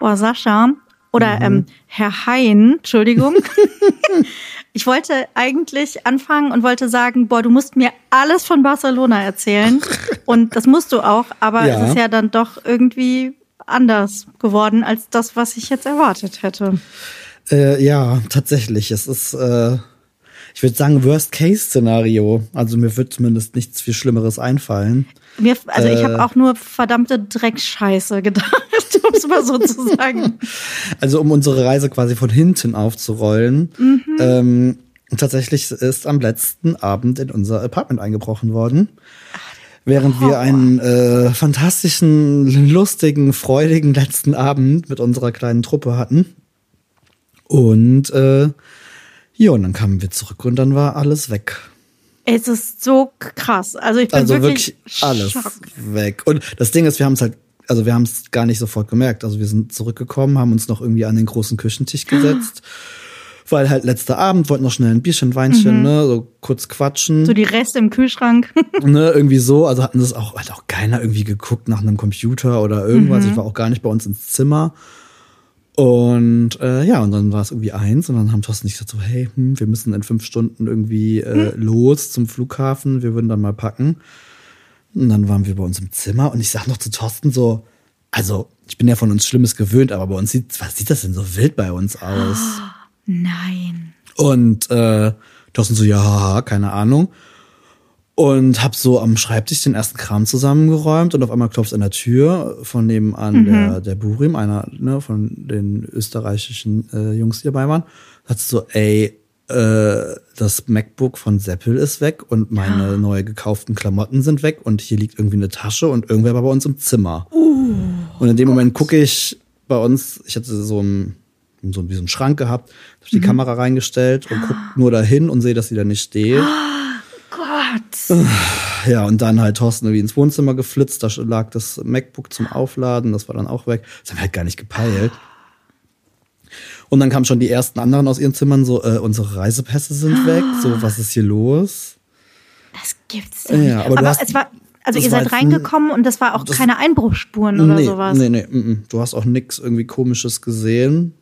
Boah, Sascha oder Mhm. ähm, Herr Hein, Entschuldigung. ich wollte eigentlich anfangen und wollte sagen, boah, du musst mir alles von Barcelona erzählen. Und das musst du auch, aber Ja. es ist ja dann doch irgendwie anders geworden als das, was ich jetzt erwartet hätte. Äh, ja, tatsächlich. Es ist, äh, ich würde sagen, Worst-Case-Szenario. Also mir wird zumindest nichts viel Schlimmeres einfallen. Mir, also ich Äh. habe auch nur verdammte Dreckscheiße gedacht, um es mal so zu sagen. Also um unsere Reise quasi von hinten aufzurollen. Ähm, tatsächlich ist am letzten Abend in unser Apartment eingebrochen worden. Während wir einen äh, fantastischen, lustigen, freudigen letzten Abend mit unserer kleinen Truppe hatten. Und äh, ja, und dann kamen wir zurück und dann war alles weg. Es ist so krass. Also ich bin Also wirklich, wirklich alles schock. weg. Und das Ding ist, wir haben es halt, also wir haben es gar nicht sofort gemerkt. Also wir sind zurückgekommen, haben uns noch irgendwie an den großen Küchentisch gesetzt. Weil halt letzter Abend wollten noch schnell ein Bierchen, Weinchen, ne, so kurz quatschen. Mhm. So die Reste im Kühlschrank. ne, irgendwie so. Also hatten das auch, hat auch keiner irgendwie geguckt nach einem Computer oder irgendwas. Mhm. Ich war auch gar nicht bei uns ins Zimmer. Und äh, ja, und dann war es irgendwie eins und dann haben Thorsten nicht gesagt so, hey, hm, wir müssen in fünf Stunden irgendwie äh, Hm. los zum Flughafen, wir würden dann mal packen. Und dann waren wir bei uns im Zimmer und ich sag noch zu Thorsten so, also ich bin ja von uns Schlimmes gewöhnt, aber bei uns sieht, was sieht das denn so wild bei uns aus? Nein. Und äh, Thorsten so, ja, haha, keine Ahnung. Und hab so am Schreibtisch den ersten Kram zusammengeräumt und auf einmal klopft an der Tür von nebenan der, der Burim, einer ne, von den österreichischen äh, Jungs, die dabei waren. Hat so, ey, äh, das MacBook von Seppel ist weg und meine neu gekauften Klamotten sind weg und hier liegt irgendwie eine Tasche und irgendwer war bei uns im Zimmer. und in dem Moment gucke ich bei uns, ich hatte so ein so wie so einen Schrank gehabt, hab die Kamera reingestellt und guck nur dahin und sehe, dass sie da nicht steht. Gott. Ja, und dann halt Thorsten irgendwie ins Wohnzimmer geflitzt, da lag das MacBook zum Aufladen, das war dann auch weg. Das haben wir halt gar nicht gepeilt. Und dann kamen schon die ersten anderen aus ihren Zimmern so, äh, unsere Reisepässe sind weg, so, was ist hier los? Das gibt's doch nicht. Ja, aber aber hast- es war, also ihr seid reingekommen und das war auch das- keine Einbruchsspuren oder nee, sowas. nee, nee, mm, mm. du hast auch nix irgendwie komisches gesehen.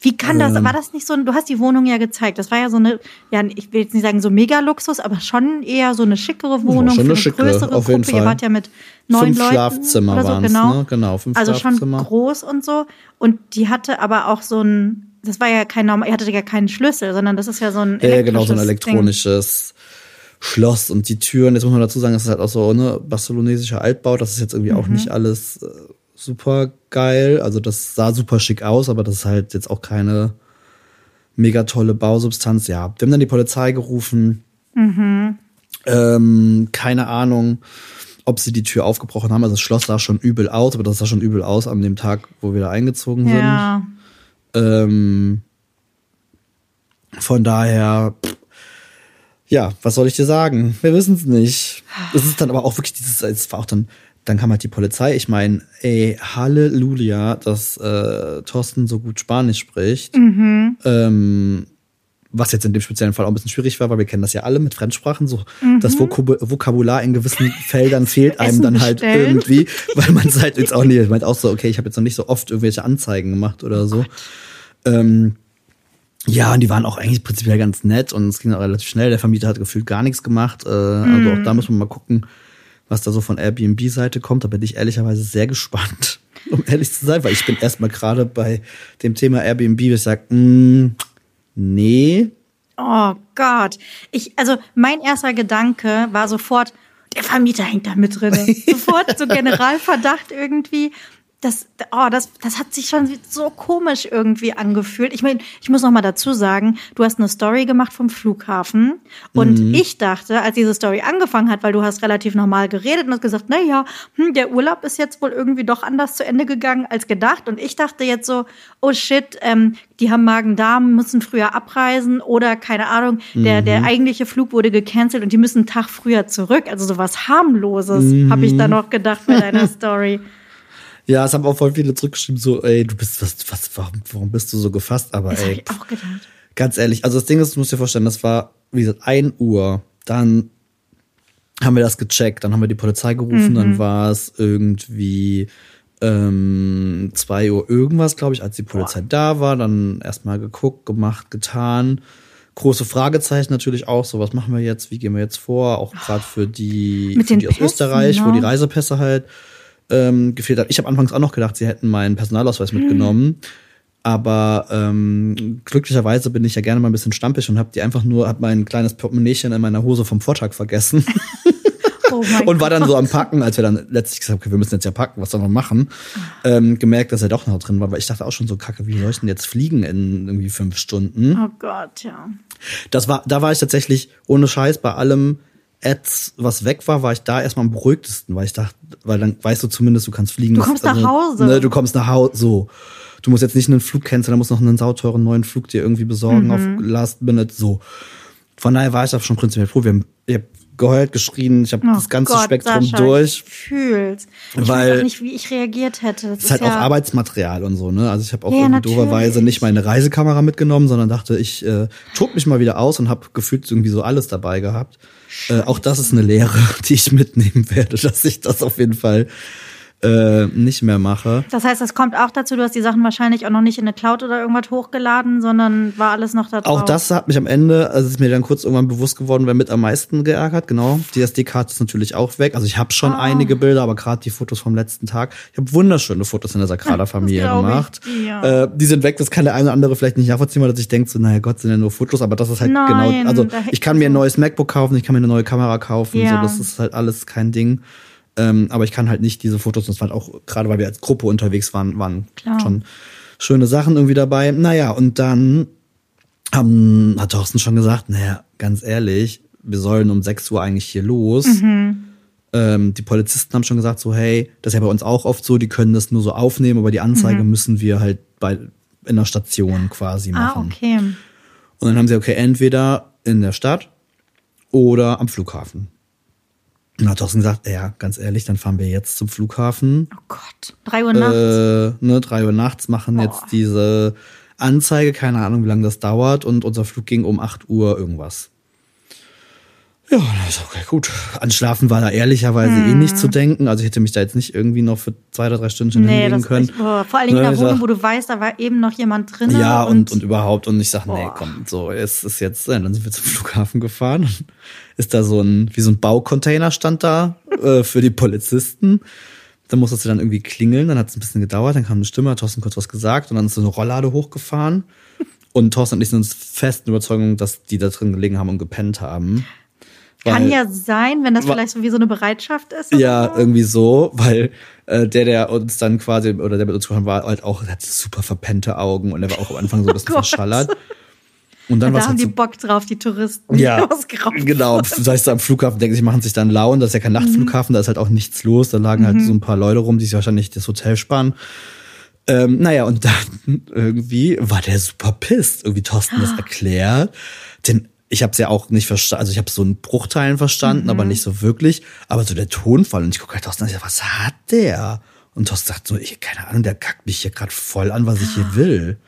Wie kann Ähm. das? War das nicht so? ein- Du hast die Wohnung ja gezeigt. Das war ja so eine, ja, ich will jetzt nicht sagen so mega Luxus, aber schon eher so eine schickere Wohnung schon für eine eine schicke, größere auf jeden Gruppe. Ihr Fall. wart ja mit neun Fünf Leuten Schlafzimmer oder so, waren's, genau. ne? Genau, fünf also schon Schlafzimmer. groß und so. Und die hatte aber auch so ein, das war ja kein normal, ihr hattet ja keinen Schlüssel, sondern das ist ja so ein Ja, ja, genau, so ein elektrisches Ding. elektronisches Schloss und die Türen, jetzt muss man dazu sagen, das ist halt auch so, ne, barcelonesischer Altbau, das ist jetzt irgendwie Mhm. auch nicht alles äh, super geil. Also das sah super schick aus, aber das ist halt jetzt auch keine mega tolle Bausubstanz. Ja, wir haben dann die Polizei gerufen. Mhm. Ähm, keine Ahnung, ob sie die Tür aufgebrochen haben. Also das Schloss sah schon übel aus, aber das sah schon übel aus an dem Tag, wo wir da eingezogen sind. Ja. Ähm, von daher, pff, ja, was soll ich dir sagen? Wir wissen es nicht. Es ist dann aber auch wirklich dieses, es war auch dann, dann kam halt die Polizei. Ich meine, ey, Halleluja, dass äh, Thorsten so gut Spanisch spricht. Ähm, was jetzt in dem speziellen Fall auch ein bisschen schwierig war, weil wir kennen das ja alle mit Fremdsprachen. So das Vokab Vokabular in gewissen Feldern fehlt einem Essen dann halt bestellen. irgendwie, weil man es halt jetzt auch nicht, meint auch so, okay, ich habe jetzt noch nicht so oft irgendwelche Anzeigen gemacht oder so. Ähm, ja, und die waren auch eigentlich prinzipiell ganz nett und es ging auch relativ schnell. Der Vermieter hat gefühlt gar nichts gemacht. Äh, Also auch da muss man mal gucken, was da so von Airbnb-Seite kommt. Da bin ich ehrlicherweise sehr gespannt, um ehrlich zu sein, weil ich bin erstmal gerade bei dem Thema Airbnb, wo ich sage, nee, Oh Gott. Ich, also mein erster Gedanke war sofort, der Vermieter hängt da mit drin. sofort so Generalverdacht irgendwie. Das, oh, das, das hat sich schon so komisch irgendwie angefühlt. Ich meine, ich muss noch mal dazu sagen, du hast eine Story gemacht vom Flughafen und ich dachte, als diese Story angefangen hat, weil du hast relativ normal geredet und hast gesagt, na ja, hm, der Urlaub ist jetzt wohl irgendwie doch anders zu Ende gegangen als gedacht und ich dachte jetzt so, oh shit, ähm, die haben Magen-Darm, müssen früher abreisen oder keine Ahnung, der, der eigentliche Flug wurde gecancelt und die müssen einen Tag früher zurück. Also sowas harmloses, habe ich da noch gedacht bei deiner Story. Ja, es haben auch voll viele zurückgeschrieben, so, ey, du bist, was, was, warum, warum bist du so gefasst? Aber Das ey, ich auch gedacht. ganz ehrlich, also das Ding ist, du musst dir vorstellen, das war, wie gesagt, ein Uhr. Dann haben wir das gecheckt, dann haben wir die Polizei gerufen, dann war es irgendwie ähm, 2 Uhr irgendwas, glaube ich, als die Polizei Boah. da war, dann erstmal geguckt, gemacht, getan. Große Fragezeichen natürlich auch, so was machen wir jetzt, wie gehen wir jetzt vor, auch gerade für die, für die aus Pässen, Österreich, ne? wo die Reisepässe halt ähm, gefehlt hat. Ich habe anfangs auch noch gedacht, sie hätten meinen Personalausweis Hm. mitgenommen. Aber ähm, glücklicherweise bin ich ja gerne mal ein bisschen stampig und habe die einfach nur, hab mein kleines Portemonnaiechen in meiner Hose vom Vortag vergessen. Oh und war dann Gott. so am Packen, als wir dann letztlich gesagt haben, okay, wir müssen jetzt ja packen, was soll man machen, ähm, gemerkt, dass er doch noch drin war, weil ich dachte auch schon so, kacke, wie soll ich denn jetzt fliegen in irgendwie fünf Stunden? Oh Gott, ja. Das war, da war ich tatsächlich ohne Scheiß bei allem Ads, was weg war, war ich da erstmal am beruhigtesten, weil ich dachte, weil dann weißt du zumindest, du kannst fliegen. Du kommst nach Hause. Ne, du kommst nach Hause, so. Du musst jetzt nicht einen Flug canceln, du musst noch einen sauteuren neuen Flug dir irgendwie besorgen auf Last Minute, so. Von daher war ich da schon prinzipiell froh. Wir haben, ich hab geheult, geschrien, ich habe Oh das ganze Gott, Spektrum Sascha, durch. Ich fühl's. Ich Weil- weiß auch nicht, wie ich reagiert hätte. Das ist halt ja, auch Arbeitsmaterial und so, ne? Also ich habe auch Ja, irgendwie doverweise nicht meine Reisekamera mitgenommen, sondern dachte, ich äh, tob mich mal wieder aus und habe gefühlt irgendwie so alles dabei gehabt. Äh, auch das ist eine Lehre, die ich mitnehmen werde, dass ich das auf jeden Fall äh, nicht mehr mache. Das heißt, das kommt auch dazu, du hast die Sachen wahrscheinlich auch noch nicht in eine Cloud oder irgendwas hochgeladen, sondern war alles noch da drauf. Auch das hat mich am Ende, also ist mir dann kurz irgendwann bewusst geworden, wer mit am meisten geärgert. Genau, die SD-Karte ist natürlich auch weg. Also ich habe schon Ah. einige Bilder, aber gerade die Fotos vom letzten Tag. Ich habe wunderschöne Fotos in der Sagrada-Familie ich gemacht. dir. Äh, die sind weg, das kann der eine oder andere vielleicht nicht nachvollziehen, weil ich denke so, naja Gott, sind ja nur Fotos, aber das ist halt Nein, genau, also ich kann mir ein neues MacBook kaufen, ich kann mir eine neue Kamera kaufen, Ja. so, das ist halt alles kein Ding. Ähm, aber ich kann halt nicht diese Fotos, das war halt auch, gerade weil wir als Gruppe unterwegs waren, waren Klar. schon schöne Sachen irgendwie dabei. Naja, und dann haben, hat Thorsten schon gesagt, naja, ganz ehrlich, wir sollen um 6 Uhr eigentlich hier los. Mhm. Ähm, die Polizisten haben schon gesagt, so, hey, das ist ja bei uns auch oft so, die können das nur so aufnehmen, aber die Anzeige müssen wir halt bei in der Station quasi Mhm. ah, machen. okay. Und dann haben sie, okay, entweder in der Stadt oder am Flughafen. Und hat Thorsten gesagt, ja, ganz ehrlich, dann fahren wir jetzt zum Flughafen Oh Gott. Drei Uhr nachts. äh, ne, drei Uhr nachts machen jetzt Boah. diese Anzeige, keine Ahnung, wie lange das dauert und unser Flug ging um 8 Uhr irgendwas. Ja, das ist okay, gut. An Schlafen war da ehrlicherweise eh nicht zu denken. Also ich hätte mich da jetzt nicht irgendwie noch für zwei oder drei Stunden nee, hinlegen können. ist, boah, vor allen Dingen in Ne, einer ich Wohnung, wo du weißt, da war eben noch jemand drin. ja, und, und, und überhaupt. Und ich sag, nee, komm, so, es ist jetzt, ja, dann sind wir zum Flughafen gefahren. Ist da so ein, wie so ein Baucontainer stand da äh, für die Polizisten. Dann musste sie dann irgendwie klingeln, dann hat es ein bisschen gedauert, dann kam eine Stimme, hat Thorsten kurz was gesagt und dann ist so eine Rolllade hochgefahren. Und Thorsten und ich sind uns festen Überzeugung, dass die da drin gelegen haben und gepennt haben. Kann ja sein, wenn das vielleicht so wie so eine Bereitschaft ist. ja, so. irgendwie so, weil äh, der, der uns dann quasi, oder der mit uns gesprochen war, halt auch, hat super verpennte Augen und der war auch am Anfang so ein bisschen Gott. verschallert. Und dann da war haben halt die so, Bock drauf, die Touristen, ja, die ausgeraubt genau. Das heißt, am Flughafen denken sie, machen sich dann lauen. Das ist ja kein Nachtflughafen, da ist halt auch nichts los. Da lagen halt so ein paar Leute rum, die sich wahrscheinlich das Hotel sparen. Ähm, naja, und dann irgendwie war der super pisst. Irgendwie Thorsten das erklärt. Denn ich habe es ja auch nicht verstanden, also ich habe so einen Bruchteilen verstanden, aber nicht so wirklich. Aber so der Tonfall und ich gucke halt Thorsten an, ich sag, was hat der? Und Thorsten sagt so, ich, keine Ahnung, der kackt mich hier gerade voll an, was ich hier will.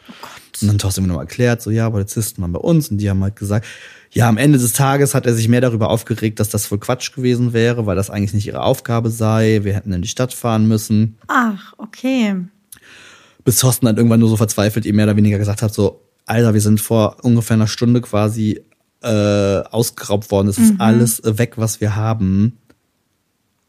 Und dann Thorsten mir noch erklärt, so ja, Polizisten waren bei uns und die haben halt gesagt, ja, am Ende des Tages hat er sich mehr darüber aufgeregt, dass das wohl Quatsch gewesen wäre, weil das eigentlich nicht ihre Aufgabe sei. Wir hätten in die Stadt fahren müssen. Ach, okay. Bis Thorsten dann irgendwann nur so verzweifelt ihm mehr oder weniger gesagt hat, so, Alter, wir sind vor ungefähr einer Stunde quasi äh, ausgeraubt worden. Es ist alles weg, was wir haben.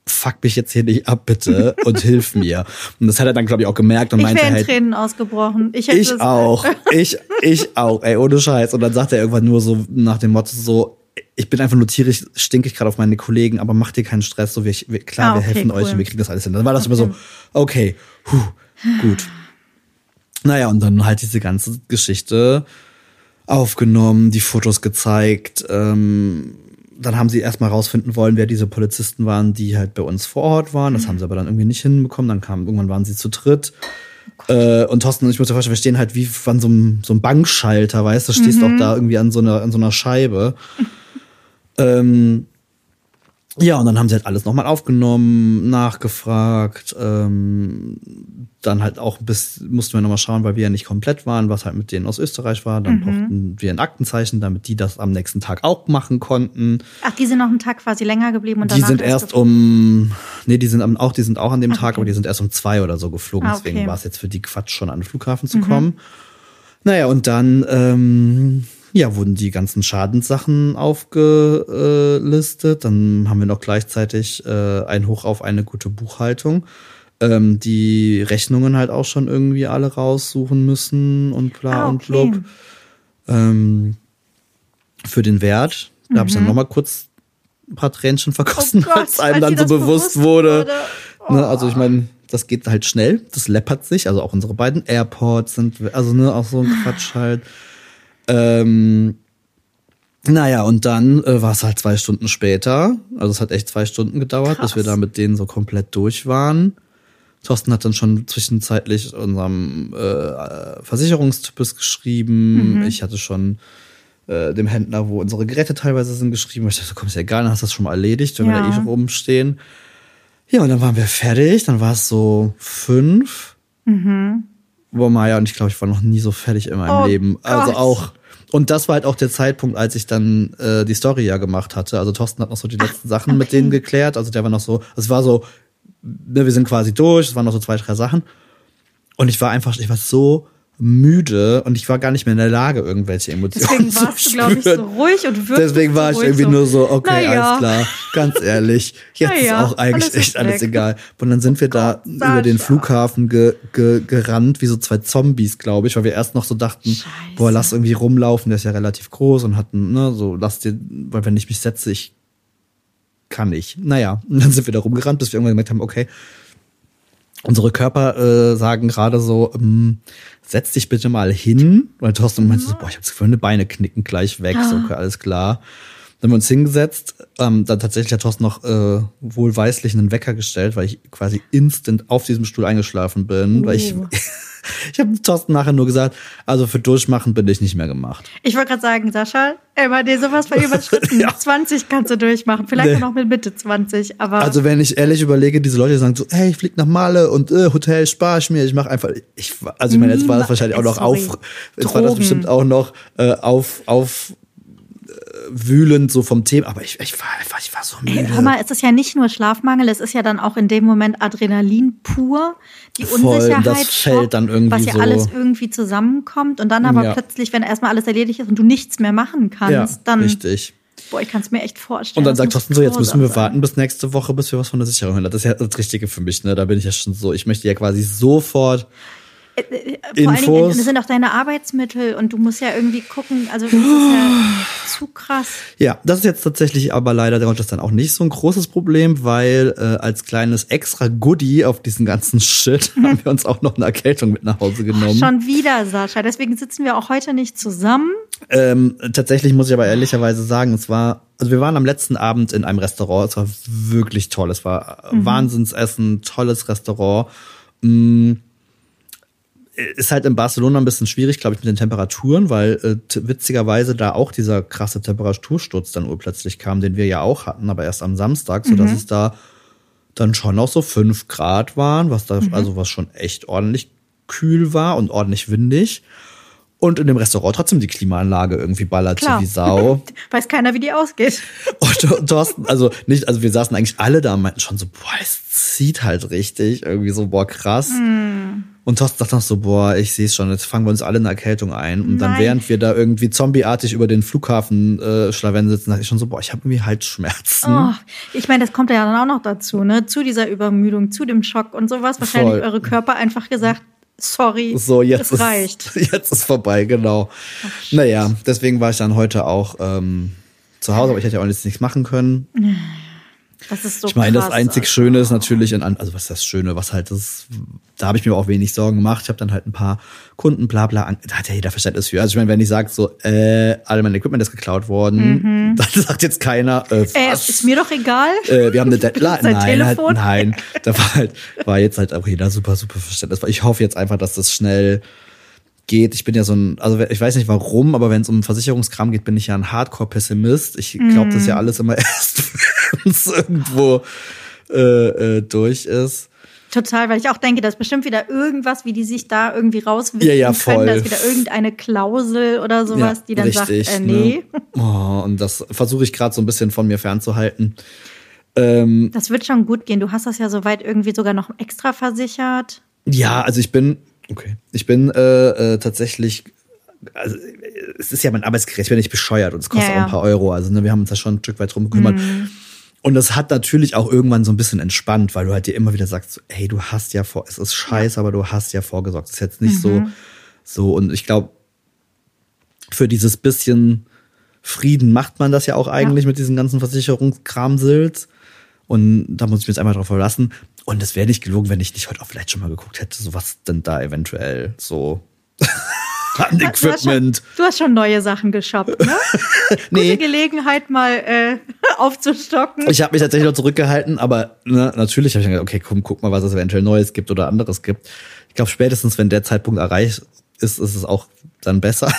Fuck mich jetzt hier nicht ab, bitte, und hilf mir. Und das hat er dann, glaube ich, auch gemerkt und Ich meinte halt, Tränen ausgebrochen. Ich, hätte ich auch. Ich, ich auch, ey, ohne Scheiß. Und dann sagt er irgendwann nur so nach dem Motto so, ich bin einfach nur tierisch, stinkig gerade auf meine Kollegen, aber mach dir keinen Stress, so wir, wir klar, Ah, wir okay, helfen euch cool. und wir kriegen das alles hin. Dann war das immer so, Okay. okay, huh, gut. Naja, und dann halt diese ganze Geschichte aufgenommen, die Fotos gezeigt, ähm, dann haben sie erstmal rausfinden wollen, wer diese Polizisten waren, die halt bei uns vor Ort waren. Das haben sie aber dann irgendwie nicht hinbekommen. Dann kam, irgendwann waren sie zu dritt. Äh, und Thorsten und ich muss dir vorstellen, wir stehen halt wie an so einem, so einem Bankschalter, weißt du, stehst auch da irgendwie an so einer, an so einer Scheibe. ähm, Ja, und dann haben sie halt alles nochmal aufgenommen, nachgefragt. Ähm, dann halt auch bis mussten wir nochmal schauen, weil wir ja nicht komplett waren, was halt mit denen aus Österreich war. Dann brauchten wir ein Aktenzeichen, damit die das am nächsten Tag auch machen konnten. Ach, die sind noch einen Tag quasi länger geblieben und Die danach sind erst um, nee, die sind auch, die sind auch an dem Tag, okay. aber die sind erst um zwei oder so geflogen. Ah, okay. Mhm. Deswegen war es jetzt für die Quatsch, schon an den Flughafen zu kommen. Naja, und dann, ähm, ja, wurden die ganzen Schadenssachen aufgelistet. Dann haben wir noch gleichzeitig äh, ein Hoch auf eine gute Buchhaltung. Ähm, die Rechnungen halt auch schon irgendwie alle raussuchen müssen und bla Ah, und okay. blub. Ähm, für den Wert. Da habe ich dann noch mal kurz ein paar Tränchen vergossen, Mhm. Oh Gott, als einem als dann so bewusst bewusst wurde. wurde. Ne, also ich meine, das geht halt schnell, das läppert sich. Also auch unsere beiden Airports sind, also ne, auch so ein Quatsch halt. Ähm, naja, und dann äh, war es halt zwei Stunden später. Also es hat echt zwei Stunden gedauert, bis Krass. wir da mit denen so komplett durch waren. Thorsten hat dann schon zwischenzeitlich unserem äh, Versicherungstypus geschrieben. Ich hatte schon äh, dem Händler, wo unsere Geräte teilweise sind, geschrieben. Ich dachte, komm, ist ja egal, dann hast du das schon mal erledigt, wenn wir Ja. da eh schon rumstehen. Ja, und dann waren wir fertig. Dann war es so fünf. Boah, Maja und ich glaube, ich war noch nie so fertig in meinem Oh Leben. Also Gott. auch. Und das war halt auch der Zeitpunkt, als ich dann äh, die Story ja gemacht hatte. Also Thorsten hat noch so die letzten Sachen mit okay. denen geklärt. Also der war noch so, es war so, ne, wir sind quasi durch, es waren noch so zwei, drei Sachen. Und ich war einfach, ich war so müde und ich war gar nicht mehr in der Lage, irgendwelche Emotionen Deswegen zu warst du, glaube ich, so ruhig und wirkst Deswegen war ich ruhig irgendwie so, nur so, okay, naja. alles klar, ganz ehrlich, jetzt Naja, ist auch eigentlich alles echt alles weg. egal. Und dann sind wir da Gott, über den Sascha. Flughafen ge, ge, gerannt, wie so zwei Zombies, glaube ich, weil wir erst noch so dachten, Scheiße. boah, lass irgendwie rumlaufen, der ist ja relativ groß und hatten, ne, so, lass dir, weil wenn ich mich setze, ich kann nicht. Naja, und dann sind wir da rumgerannt, bis wir irgendwann gemerkt haben, okay, unsere Körper äh, sagen gerade so, ähm, setz dich bitte mal hin. Weil Thorsten meinte so, boah, ich habe das Gefühl, meine Beine knicken gleich weg. So, okay, alles klar. Dann haben wir uns hingesetzt. Ähm, dann tatsächlich hat Thorsten noch äh, wohlweislich einen Wecker gestellt, weil ich quasi instant auf diesem Stuhl eingeschlafen bin. Weil ich, Oh. Ich habe Thorsten nachher nur gesagt, also für Durchmachen bin ich nicht mehr gemacht. Ich wollte gerade sagen, Sascha, immer dir sowas von überschritten. Ja. 20 kannst du durchmachen, vielleicht Nee. auch noch mit Mitte 20, aber Also wenn ich ehrlich überlege, diese Leute sagen so, hey, ich flieg nach Malle und äh, Hotel spar ich mir, ich mache einfach, ich, also ich meine, jetzt war das wahrscheinlich auch noch Sorry. auf, jetzt war das bestimmt auch noch äh, auf, auf wühlend so vom Thema, aber ich, ich war einfach, ich war so müde. Ey, hör mal, es ist ja nicht nur Schlafmangel, es ist ja dann auch in dem Moment Adrenalin pur, die Voll, Unsicherheit, das fällt Schock, dann irgendwie was ja so- alles irgendwie zusammenkommt und dann aber Ja. plötzlich, wenn erstmal alles erledigt ist und du nichts mehr machen kannst, ja, dann, richtig. boah, ich kann es mir echt vorstellen. Und dann sagt Thorsten so, jetzt müssen wir sein. warten bis nächste Woche, bis wir was von der Sicherung hören. Das ist ja das Richtige für mich, ne? Da bin ich ja schon so, ich möchte ja quasi sofort Vor allen Infos. Dingen, das sind auch deine Arbeitsmittel und du musst ja irgendwie gucken, also das ist ja zu krass. Ja, das ist jetzt tatsächlich aber leider der dann auch nicht so ein großes Problem, weil äh, als kleines extra Goodie auf diesen ganzen Shit haben wir uns auch noch eine Erkältung mit nach Hause genommen. Schon wieder, Sascha. Deswegen sitzen wir auch heute nicht zusammen. Ähm, tatsächlich muss ich aber ehrlicherweise sagen, es war, also wir waren am letzten Abend in einem Restaurant, es war wirklich toll, es war Wahnsinnsessen, tolles Restaurant. Mm, ist halt in Barcelona ein bisschen schwierig, glaube ich, mit den Temperaturen, weil äh, witzigerweise da auch dieser krasse Temperatursturz dann urplötzlich kam, den wir ja auch hatten, aber erst am Samstag, so dass es da dann schon noch so fünf Grad waren, was da, also was schon echt ordentlich kühl war und ordentlich windig. Und in dem Restaurant trotzdem die Klimaanlage irgendwie ballerte Klar. wie Sau. Weiß keiner, wie die ausgeht. Und Thorsten, also nicht, also wir saßen eigentlich alle da und meinten schon so, boah, es zieht halt richtig. Irgendwie so, boah, krass. Mm. Und Thorsten dachte noch so, boah, ich sehe es schon, jetzt fangen wir uns alle in Erkältung ein. Und dann, Nein. während wir da irgendwie zombieartig über den Flughafen äh, Schlawen sitzen, dachte ich schon so, boah, ich habe irgendwie Halsschmerzen. Oh, ich meine, das kommt ja dann auch noch dazu, ne? Zu dieser Übermüdung, zu dem Schock und sowas. Wahrscheinlich Voll. eure Körper einfach gesagt, sorry, So, jetzt es reicht. ist jetzt ist vorbei, genau. naja, deswegen war ich dann heute auch ähm, zu Hause, aber ich hätte ja auch jetzt nichts machen können. Das ist so Ich meine, das krass, einzig Alter. Schöne ist natürlich, in, an- also was ist das Schöne, was halt das, da habe ich mir auch wenig Sorgen gemacht. Ich habe dann halt ein paar Kunden, bla bla, da hat ja jeder Verständnis für. Also ich meine, wenn ich sage so, äh, alle mein Equipment ist geklaut worden, dann sagt jetzt keiner, äh, Mhm. Äh, ist mir doch egal. äh, wir haben eine Deadline. Nein, halt, Telefon? nein. Da war halt, war jetzt halt auch jeder super, super Verständnis. Ich hoffe jetzt einfach, dass das schnell geht. Ich bin ja so ein, also ich weiß nicht warum, aber wenn es um Versicherungskram geht, bin ich ja ein Hardcore-Pessimist. Ich glaube, das ist ja alles immer erst, wenn es irgendwo äh, äh, durch ist. Total, weil ich auch denke, das ist bestimmt wieder irgendwas, wie die sich da irgendwie rauswinden Ja, ja, können. voll. Da ist wieder irgendeine Klausel oder sowas, Ja, die dann richtig, sagt, äh, nee. Ne? Oh, und das versuche ich gerade so ein bisschen von mir fernzuhalten. Ähm, Das wird schon gut gehen. Du hast das ja soweit irgendwie sogar noch extra versichert. ja, also ich bin, okay, ich bin äh, äh, tatsächlich, also äh, es ist ja mein Arbeitsgerät, ich bin nicht bescheuert und es kostet Ja, auch ja. ein paar Euro. Also ne, wir haben uns da schon ein Stück weit drum gekümmert. Mhm. Und das hat natürlich auch irgendwann so ein bisschen entspannt, weil du halt dir immer wieder sagst, so, hey, du hast ja vor, es ist scheiße, aber du hast ja vorgesorgt. Das ist jetzt nicht so, so. Und ich glaube, für dieses bisschen Frieden macht man das ja auch eigentlich mit diesen ganzen Versicherungskramsils. Und da muss ich mich jetzt einmal drauf verlassen. Und es wäre nicht gelogen, wenn ich nicht heute auch vielleicht schon mal geguckt hätte, so was denn da eventuell so an Du hast, schon, Equipment. du hast schon neue Sachen geshoppt, ne? Nee. Gute Gelegenheit, mal äh, aufzustocken. Ich habe mich tatsächlich noch zurückgehalten, aber ne, natürlich habe ich dann gedacht, okay, komm, guck mal, was es eventuell Neues gibt oder anderes gibt. Ich glaube, spätestens, wenn der Zeitpunkt erreicht ist, ist es auch dann besser.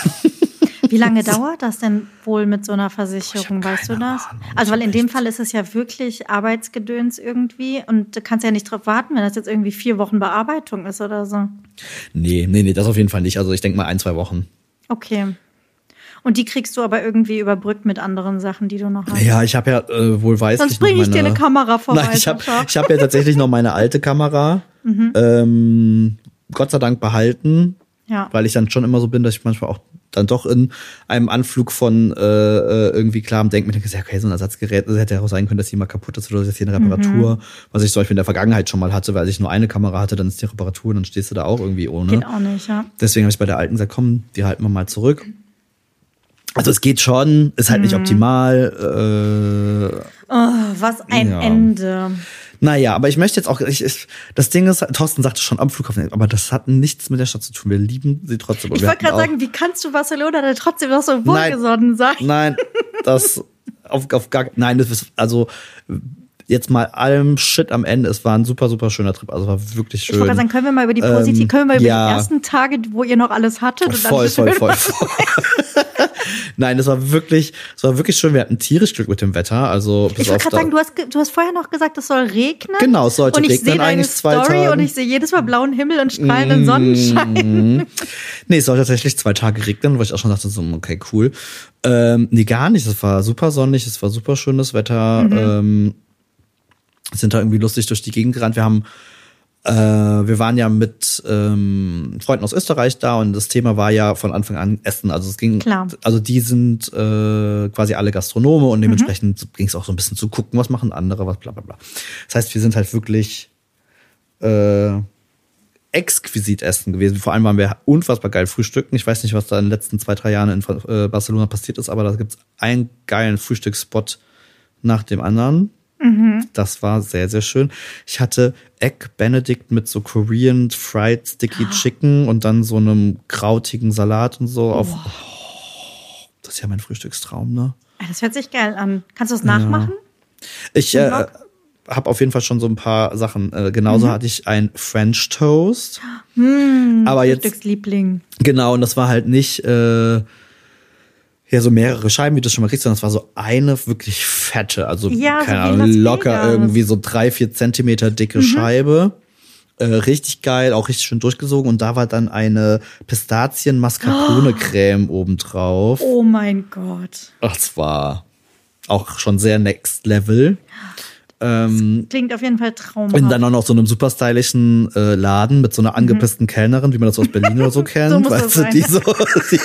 Wie lange dauert das denn wohl mit so einer Versicherung, weißt du das? Ahnung. Also, weil in dem Fall ist es ja wirklich Arbeitsgedöns irgendwie und du kannst ja nicht drauf warten, wenn das jetzt irgendwie vier Wochen Bearbeitung ist oder so. nee, nee, nee, das auf jeden Fall nicht. Also ich denke mal ein, zwei Wochen. Okay. Und die kriegst du aber irgendwie überbrückt mit anderen Sachen, die du noch hast. Ja, ich habe ja äh, wohl weiß Sonst bringe ich dir meine- eine Kamera vorbei. Nein, ich habe ich hab ja tatsächlich noch meine alte Kamera. Mhm. Ähm, Gott sei Dank behalten, ja. weil ich dann schon immer so bin, dass ich manchmal auch dann doch in einem Anflug von äh, äh, irgendwie klarem Denken mir ja, okay, so ein Ersatzgerät, das hätte ja auch sein können, dass die mal kaputt ist oder dass hier eine Reparatur, Mhm. was ich zum Beispiel in der Vergangenheit schon mal hatte, weil ich nur eine Kamera hatte, dann ist die Reparatur, dann stehst du da auch irgendwie ohne. Geht auch nicht, ja. Deswegen habe ich bei der alten gesagt, komm, die halten wir mal zurück. Also es geht schon, ist halt Mhm. nicht optimal. Äh, Oh, was ein Ja. Ende. naja, aber ich möchte jetzt auch, ich, ich, das Ding ist, Thorsten sagte schon am Flughafen, aber das hat nichts mit der Stadt zu tun. Wir lieben sie trotzdem. Und Ich wollte gerade sagen, wie kannst du Barcelona denn trotzdem noch so wohlgesonnen sein? Nein, das auf, auf gar nein, das ist also jetzt mal allem Shit am Ende. Es war ein super, super schöner Trip. Also war wirklich Ich schön. wollte gerade sagen, können wir mal über die Positiv, Ähm, können wir mal über ja. die ersten Tage, wo ihr noch alles hattet und voll, dann voll, schön voll, voll. Nein, das war wirklich, es war wirklich schön. Wir hatten tierisch Glück mit dem Wetter. Also Ich wollte gerade sagen, du hast, du hast vorher noch gesagt, es soll regnen. Genau, es sollte und ich regnen eigentlich zwei Story Tagen. und ich sehe jedes Mal blauen Himmel und Mm. strahlenden Sonnenschein. Nee, es soll tatsächlich zwei Tage regnen, wo ich auch schon dachte, so, okay, cool. Ähm, nee, gar nicht. Es war super sonnig, es war super schönes Wetter. Mhm. Ähm, sind da irgendwie lustig durch die Gegend gerannt. Wir haben, äh, wir waren ja mit ähm, Freunden aus Österreich da und das Thema war ja von Anfang an Essen. Also es ging, Klar. also die sind äh, quasi alle Gastronome Mhm. und dementsprechend ging es auch so ein bisschen zu gucken, was machen andere, was bla bla bla. Das heißt, wir sind halt wirklich äh, exquisit essen gewesen. Vor allem waren wir unfassbar geil frühstücken. Ich weiß nicht, was da in den letzten zwei, drei Jahren in äh, Barcelona passiert ist, aber da gibt's einen geilen Frühstücksspot nach dem anderen. Das war sehr, sehr schön. Ich hatte Egg Benedict mit so Korean Fried Sticky Chicken und dann so einem krautigen Salat und so auf. Oh, das ist ja mein Frühstückstraum, ne? Ah, Das hört sich geil an. Kannst du es nachmachen? Ich Im äh, habe auf jeden Fall schon so ein paar Sachen. Äh, genauso Mhm. hatte ich ein French Toast. Hm, aber jetzt Frühstücksliebling. Genau, und das war halt nicht äh, ja so mehrere Scheiben, wie du schon mal kriegst, sondern es war so eine wirklich fette, also Ja, so keine in Ahnung, locker Vegas. Mhm. irgendwie so drei, vier Zentimeter dicke Scheibe. Äh, richtig geil, auch richtig schön durchgesogen. Und da war dann eine Pistazien-Mascarpone-Creme obendrauf. Oh mein Gott. Ach, das war auch schon sehr next level. Ähm, Klingt auf jeden Fall in traumhaft. dann auch noch so einem super stylischen äh, Laden mit so einer angepissten Kellnerin, wie man das aus Berlin oder so kennt. Mhm. das weißt du, die so, die,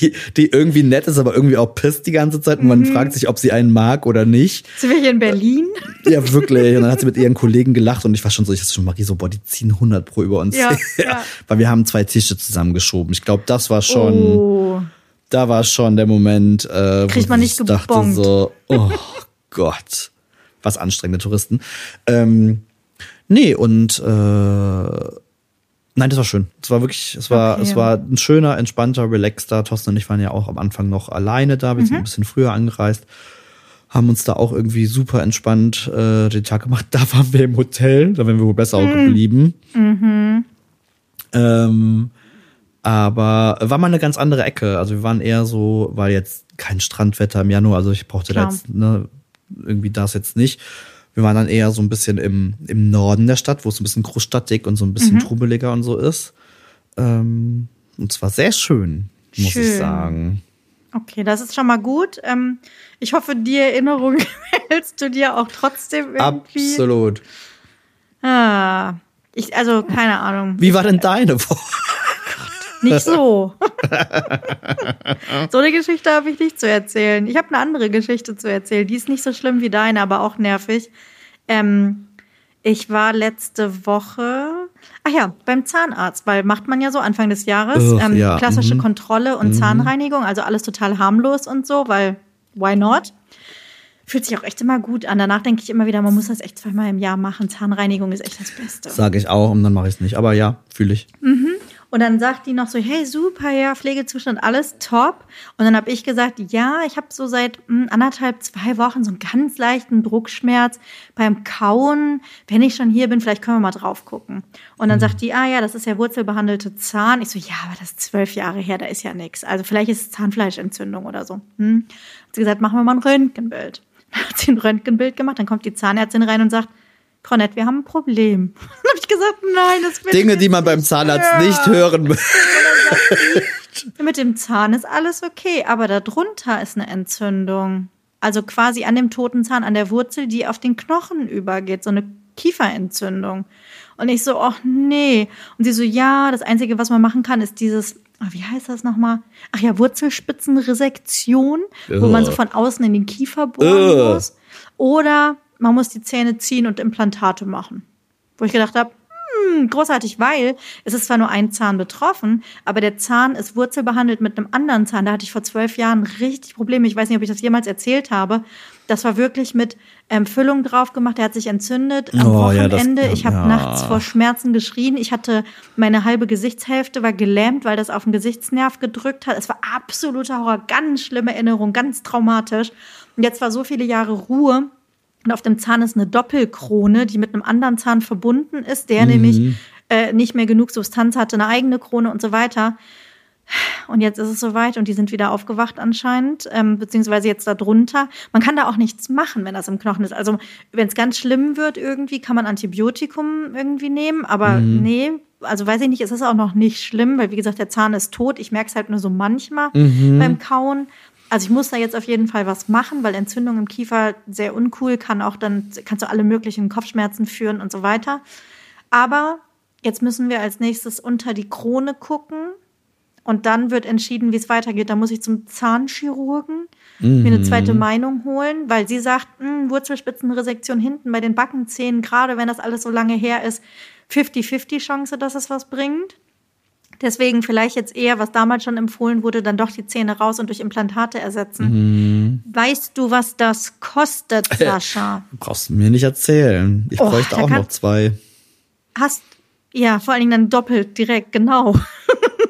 die, die irgendwie nett ist, aber irgendwie auch pisst die ganze Zeit und man Mhm. fragt sich, ob sie einen mag oder nicht. Sind wir hier in Berlin? Ja, wirklich. Und dann hat sie mit ihren Kollegen gelacht und ich war schon so, ich dachte schon, Marie, so, boah, die ziehen 100 pro über uns. Ja, ja. Weil wir haben zwei Tische zusammengeschoben. Ich glaube, das war schon, Oh. da war schon der Moment, äh, Kriegt wo man ich nicht dachte gebongt. so, oh Gott, was anstrengende Touristen. Ähm, nee, und äh, nein, das war schön. Es war wirklich, es war, Okay. es war ein schöner, entspannter, relaxter. Thorsten und ich waren ja auch am Anfang noch alleine da, wir sind Mhm. ein bisschen früher angereist. Haben uns da auch irgendwie super entspannt äh, den Tag gemacht. Da waren wir im Hotel, da wären wir wohl besser Mhm. auch geblieben. Ähm, Aber war mal eine ganz andere Ecke. Also wir waren eher so, weil jetzt kein Strandwetter im Januar, also ich brauchte da Klar. jetzt, ne, irgendwie das jetzt nicht. Wir waren dann eher so ein bisschen im, im Norden der Stadt, wo es ein bisschen großstadtig und so ein bisschen trubeliger und so ist. Ähm, und zwar sehr schön, muss ich Schön. sagen. Okay, das ist schon mal gut. Ähm, ich hoffe, die Erinnerung hältst du dir auch trotzdem irgendwie. Absolut. Ah, ich, also keine Ahnung. Wie war denn deine Woche? Nicht so. so eine Geschichte habe ich nicht zu erzählen. Ich habe eine andere Geschichte zu erzählen. Die ist nicht so schlimm wie deine, aber auch nervig. Ähm, ich war letzte Woche, ach ja, beim Zahnarzt, weil macht man ja so Anfang des Jahres Ugh, ähm, ja, klassische mhm. Kontrolle und Zahnreinigung, also alles total harmlos und so, weil why not? Fühlt sich auch echt immer gut an. Danach denke ich immer wieder, man muss das echt zweimal im Jahr machen. Zahnreinigung ist echt das Beste. Sage ich auch und dann mache ich es nicht. Aber ja, fühle ich. Und dann sagt die noch so, hey, super, ja, Pflegezustand, alles top. Und dann habe ich gesagt, ja, ich habe so seit hm, anderthalb, zwei Wochen so einen ganz leichten Druckschmerz beim Kauen. Wenn ich schon hier bin, vielleicht können wir mal drauf gucken. Und dann sagt die, ah ja, das ist ja wurzelbehandelte Zahn. Ich so, ja, aber das ist zwölf Jahre her, da ist ja nichts. Also vielleicht ist es Zahnfleischentzündung oder so. Hm. Hat sie gesagt, machen wir mal ein Röntgenbild. Dann hat sie ein Röntgenbild gemacht, dann kommt die Zahnärztin rein und sagt, Nett, wir haben ein Problem. Dann habe ich gesagt, nein, das will Dinge, die man beim Zahnarzt hören. nicht hören will. Mit dem Zahn ist alles okay, aber darunter ist eine Entzündung. Also quasi an dem toten Zahn, an der Wurzel, die auf den Knochen übergeht, so eine Kieferentzündung. Und ich so, ach nee. Und sie so, ja, das Einzige, was man machen kann, ist dieses, ah, wie heißt das nochmal? Ach ja, Wurzelspitzenresektion, wo man so von außen in den Kiefer bohren Ugh. muss. Oder man muss die Zähne ziehen und Implantate machen. Wo ich gedacht habe, hm, großartig, weil es ist zwar nur ein Zahn betroffen, aber der Zahn ist wurzelbehandelt mit einem anderen Zahn. Da hatte ich vor zwölf Jahren richtig Probleme. Ich weiß nicht, ob ich das jemals erzählt habe. Das war wirklich mit ähm, Füllung drauf gemacht. Der hat sich entzündet am Oh, ja, das- Wochenende. ich habe ja. nachts vor Schmerzen geschrien. Ich hatte meine halbe Gesichtshälfte war gelähmt, weil das auf den Gesichtsnerv gedrückt hat. Es war absoluter Horror, ganz schlimme Erinnerung, ganz traumatisch. Und jetzt war so viele Jahre Ruhe. Und auf dem Zahn ist eine Doppelkrone, die mit einem anderen Zahn verbunden ist, der nämlich äh, nicht mehr genug Substanz hatte, eine eigene Krone und so weiter. Und jetzt ist es soweit und die sind wieder aufgewacht anscheinend, ähm, beziehungsweise jetzt da drunter. Man kann da auch nichts machen, wenn das im Knochen ist. Also wenn es ganz schlimm wird irgendwie, kann man Antibiotikum irgendwie nehmen, aber nee, also weiß ich nicht, es ist auch noch nicht schlimm, weil wie gesagt, der Zahn ist tot. Ich merke es halt nur so manchmal beim Kauen. Also ich muss da jetzt auf jeden Fall was machen, weil Entzündung im Kiefer sehr uncool kann auch dann, kann zu alle möglichen Kopfschmerzen führen und so weiter. Aber jetzt müssen wir als nächstes unter die Krone gucken und dann wird entschieden, wie es weitergeht. Da muss ich zum Zahnchirurgen mir eine zweite Meinung holen, weil sie sagt, hm, Wurzelspitzenresektion hinten bei den Backenzähnen, gerade wenn das alles so lange her ist, 50-50 Chance, dass es was bringt. Deswegen vielleicht jetzt eher, was damals schon empfohlen wurde, dann doch die Zähne raus und durch Implantate ersetzen. Weißt du, was das kostet, Sascha? Brauchst du mir nicht erzählen. Ich Oh, bräuchte auch noch zwei. Hast, ja, vor allen Dingen dann doppelt, direkt, genau.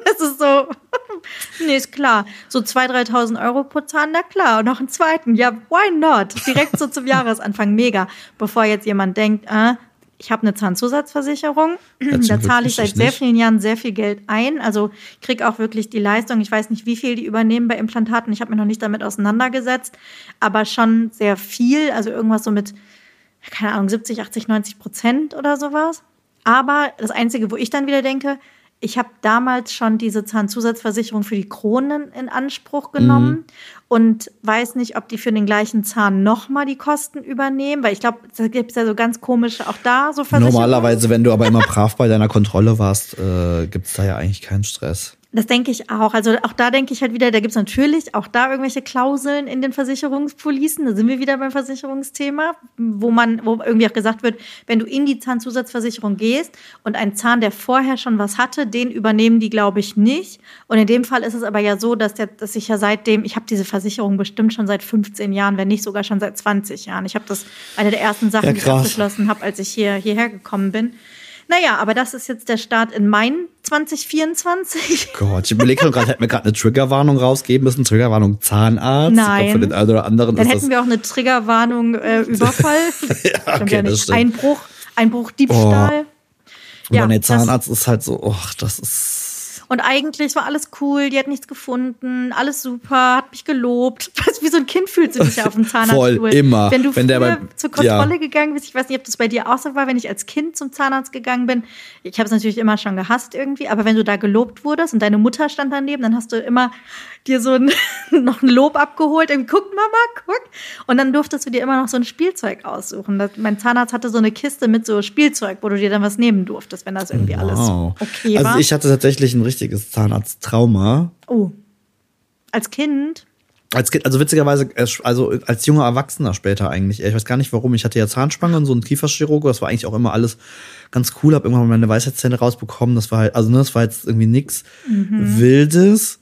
Das ist so, nee, ist klar. So 2.000, 3.000 Euro pro Zahn, na klar. Und noch einen zweiten, ja, why not? Direkt so zum Jahresanfang, mega. Bevor jetzt jemand denkt, äh, ich habe eine Zahnzusatzversicherung, da zahle ich seit sehr nicht. vielen Jahren sehr viel Geld ein. Also ich kriege auch wirklich die Leistung. Ich weiß nicht, wie viel die übernehmen bei Implantaten. Ich habe mich noch nicht damit auseinandergesetzt, aber schon sehr viel. Also irgendwas so mit, keine Ahnung, 70, 80, 90 Prozent oder sowas. Aber das Einzige, wo ich dann wieder denke, ich habe damals schon diese Zahnzusatzversicherung für die Kronen in Anspruch genommen und weiß nicht, ob die für den gleichen Zahn nochmal die Kosten übernehmen, weil ich glaube, da gibt es ja so ganz komische, auch da so Versicherungen. Normalerweise, wenn du aber immer brav bei deiner Kontrolle warst, äh, gibt's da ja eigentlich keinen Stress. Das denke ich auch. Also auch da denke ich halt wieder, da gibt's natürlich auch da irgendwelche Klauseln in den Versicherungspolicen. Da sind wir wieder beim Versicherungsthema, wo man, wo irgendwie auch gesagt wird, wenn du in die Zahnzusatzversicherung gehst und ein Zahn, der vorher schon was hatte, den übernehmen die, glaube ich, nicht. Und in dem Fall ist es aber ja so, dass, der, dass ich ja seitdem, ich habe diese Versicherung bestimmt schon seit 15 Jahren, wenn nicht sogar schon seit 20 Jahren. Ich habe das eine der ersten Sachen, Ja, die ich abgeschlossen habe, als ich hier hierher gekommen bin. Naja, aber das ist jetzt der Start in mein 2024. Gott, ich überlege gerade, hätten wir gerade eine Triggerwarnung rausgeben müssen. Triggerwarnung Zahnarzt. Ich glaub, Nein. für den einen oder anderen Dann hätten wir auch eine Triggerwarnung äh, Überfall. ja, ja das stimmt. Einbruch, Einbruch, Diebstahl. Und Ja, der Zahnarzt ist halt so, och, das ist. Und eigentlich war alles cool, die hat nichts gefunden, alles super, hat mich gelobt. Wie so ein Kind fühlst du dich ja auf dem Zahnarztstuhl. Voll, immer. Wenn du Wenn früher bei- zur Kontrolle ja. gegangen bist, ich weiß nicht, ob das bei dir auch so war, wenn ich als Kind zum Zahnarzt gegangen bin. Ich habe es natürlich immer schon gehasst irgendwie, aber wenn du da gelobt wurdest und deine Mutter stand daneben, dann hast du immer dir so ein, noch ein Lob abgeholt. Irgendwie, guck Mama, guck. Und dann durftest du dir immer noch so ein Spielzeug aussuchen. Das, mein Zahnarzt hatte so eine Kiste mit so Spielzeug, wo du dir dann was nehmen durftest, wenn das irgendwie alles Wow. okay also war. ich hatte tatsächlich ein richtiges Zahnarzttrauma. oh. Als Kind? Als Kind, also witzigerweise, erst- also als junger Erwachsener später eigentlich. Ich weiß gar nicht warum. Ich hatte ja Zahnspange und so einen Kieferchirurg. Das war eigentlich auch immer alles ganz cool. Hab irgendwann mal meine Weisheitszähne rausbekommen. Das war halt, also ne, das war jetzt irgendwie nix Wildes.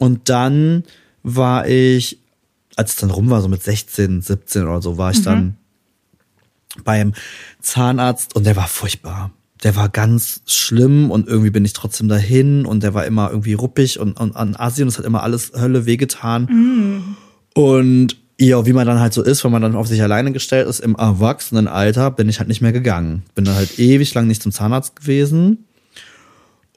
Und dann war ich, als es dann rum war, so mit 16, 17 oder so, war ich dann beim Zahnarzt und der war furchtbar. Der war ganz schlimm und irgendwie bin ich trotzdem dahin und der war immer irgendwie ruppig und, und an Asien, das hat immer alles Hölle wehgetan. Und ja, wie man dann halt so ist, wenn man dann auf sich alleine gestellt ist im Erwachsenenalter, bin ich halt nicht mehr gegangen. Bin dann halt ewig lang nicht zum Zahnarzt gewesen.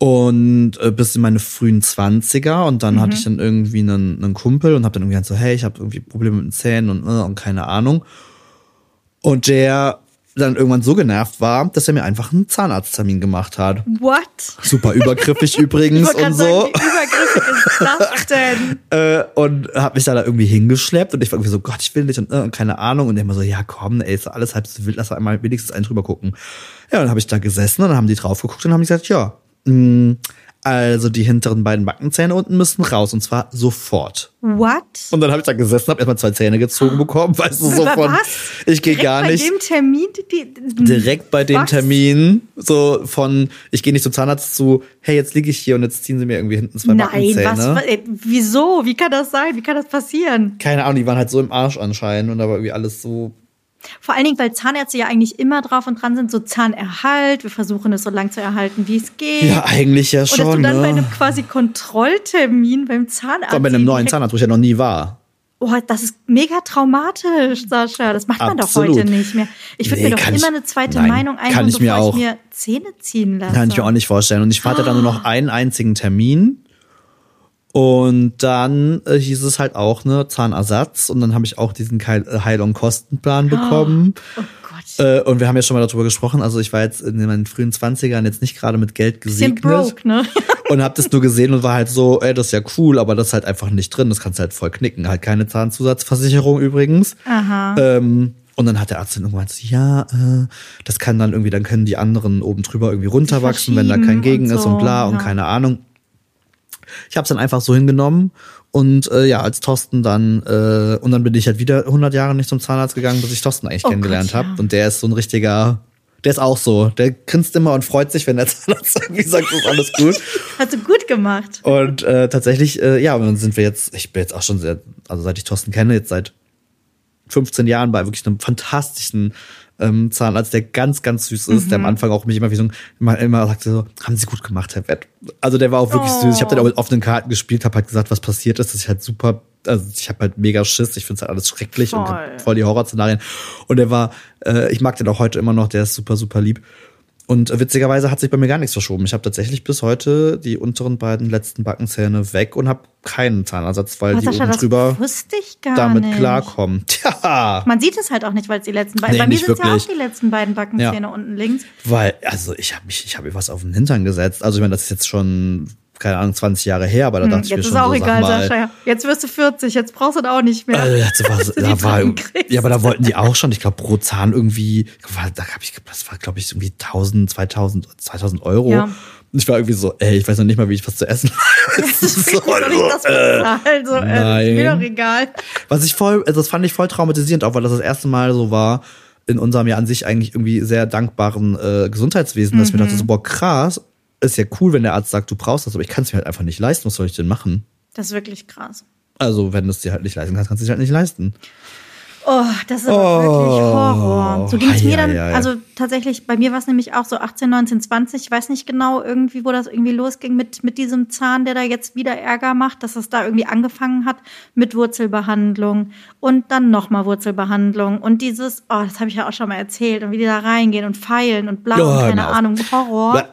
Und äh, bis in meine frühen Zwanziger und dann hatte ich dann irgendwie einen, einen Kumpel und habe dann irgendwie gesagt so, hey, ich habe irgendwie Probleme mit den Zähnen und, äh, und keine Ahnung. Und der dann irgendwann so genervt war, dass er mir einfach einen Zahnarzttermin gemacht hat. What? Super übergriffig übrigens und so. sagen, wie übergriffig ist das denn? Äh, und hab mich da, da irgendwie hingeschleppt und ich war irgendwie so, Gott, ich will nicht und, äh, und keine Ahnung. Und der immer so, ja komm, ey, ist alles halb so wild, lass einmal wenigstens einen drüber gucken. Ja, dann habe ich da gesessen und dann haben die drauf geguckt und haben gesagt, ja, also die hinteren beiden Backenzähne unten müssen raus und zwar sofort. What? Und dann habe ich da gesessen, habe erstmal zwei Zähne gezogen bekommen, weißt du, so von, Was? ich gehe Direkt gar nicht Bei dem Termin, die, die, direkt bei dem Was? Termin, so von, ich gehe nicht zum Zahnarzt zu, hey, jetzt liege ich hier und jetzt ziehen sie mir irgendwie hinten zwei Nein, Backenzähne. was? wa- ey, Wieso? Wie kann das sein? Wie kann das passieren? Keine Ahnung, die waren halt so im Arsch anscheinend und da war irgendwie alles so Vor allen Dingen, weil Zahnärzte ja eigentlich immer drauf und dran sind, so Zahnerhalt. Wir versuchen es so lang zu erhalten, wie es geht. Ja, eigentlich ja und dass du schon. dann bei ne? einem quasi Kontrolltermin beim Zahnarzt. Vor allem bei einem neuen Zahnarzt, wo ich ja noch nie war. Oh, das ist mega traumatisch, Sascha. Das macht man Absolut. doch heute nicht mehr. Ich würde Nee, mir doch kann immer ich- eine zweite nein, Meinung kann einholen, ich mir bevor auch. ich mir Zähne ziehen lasse. Kann ich mir auch nicht vorstellen. Und ich hatte dann nur noch einen einzigen Termin. Und dann äh, hieß es halt auch, ne, Zahnersatz. Und dann habe ich auch diesen äh, Heil- und Kostenplan bekommen. Oh Gott. Äh, und wir haben ja schon mal darüber gesprochen. Also ich war jetzt in meinen frühen Zwanzigern jetzt nicht gerade mit Geld gesegnet. broke, ne? und hab das nur gesehen und war halt so, ey, das ist ja cool, aber das ist halt einfach nicht drin. Das kannst du halt voll knicken. Halt keine Zahnzusatzversicherung übrigens. Aha. Ähm, und dann hat der Arzt dann irgendwann so, ja, äh, das kann dann irgendwie, dann können die anderen oben drüber irgendwie runterwachsen, wenn da kein Gegen und ist so, und bla und ja. keine Ahnung. Ich habe es dann einfach so hingenommen und äh, ja, als Thorsten dann äh, und dann bin ich halt wieder 100 Jahre nicht zum Zahnarzt gegangen, bis ich Thorsten eigentlich Oh kennengelernt Gott, ja. habe und der ist so ein richtiger der ist auch so, der grinst immer und freut sich, wenn der Zahnarzt irgendwie sagt, ist alles gut. Hast du gut gemacht. Und äh, tatsächlich, äh, ja, und dann sind wir jetzt, ich bin jetzt auch schon sehr, also seit ich Thorsten kenne, jetzt seit 15 Jahren bei wirklich einem fantastischen ähm, Zahnarzt, der ganz, ganz süß ist, der am Anfang auch mich immer wie so immer, immer sagte so, haben Sie gut gemacht, Herr Wett. Also der war auch wirklich Oh. süß. Ich habe dann auch mit offenen Karten gespielt, habe halt gesagt, was passiert ist. Das ist halt super, also ich habe halt mega Schiss. Ich finde halt alles schrecklich und Voll. hab voll die Horrorszenarien. Und der war, äh, ich mag den auch heute immer noch, der ist super, super lieb. Und witzigerweise hat sich bei mir gar nichts verschoben. Ich habe tatsächlich bis heute die unteren beiden letzten Backenzähne weg und habe keinen Zahnersatz, weil die Sascha, oben das drüber damit nicht. klarkommen. Tja, Man sieht es halt auch nicht, weil es die letzten beiden. Nee, bei mir sind es ja auch die letzten beiden Backenzähne unten links. weil also ich habe mich, ich habe was auf den Hintern gesetzt. Also ich meine, das ist jetzt schon keine Ahnung 20 Jahre her, aber da dachte ich mir Hm, Jetzt schon ist auch so, egal, mal, Sascha. Jetzt wirst du 40, jetzt brauchst du das auch nicht mehr. Also, Dass du die da war, ja, aber da wollten die auch schon, ich glaube, pro Zahn irgendwie, da hab ich, das war, glaube ich, irgendwie 1000, 2000, 2000 Euro. Ja. Und ich war irgendwie so, ey, ich weiß noch nicht mal, wie ich was zu essen Das ist so, das äh. So, äh, nein. ist mir doch egal. Was ich voll, also das fand ich voll traumatisierend, auch weil das das erste Mal so war in unserem ja an sich eigentlich irgendwie sehr dankbaren äh, Gesundheitswesen, dass ich mir dachte, so, boah, krass, ist ja cool, wenn der Arzt sagt, du brauchst das, aber ich kann es mir halt einfach nicht leisten, was soll ich denn machen? Das ist wirklich krass. Also, wenn du es dir halt nicht leisten kannst, kannst du es dir halt nicht leisten. Oh, das ist aber wirklich Oh. Horror. So ging es mir dann, also tatsächlich, bei mir war es nämlich auch so 18, 19, 20, ich weiß nicht genau irgendwie, wo das irgendwie losging mit, mit diesem Zahn, der da jetzt wieder Ärger macht, dass es da irgendwie angefangen hat mit Wurzelbehandlung und dann nochmal Wurzelbehandlung und dieses, oh, das habe ich ja auch schon mal erzählt und wie die da reingehen und feilen und bla Ja, und keine. Ahnung, Horror. Bäh.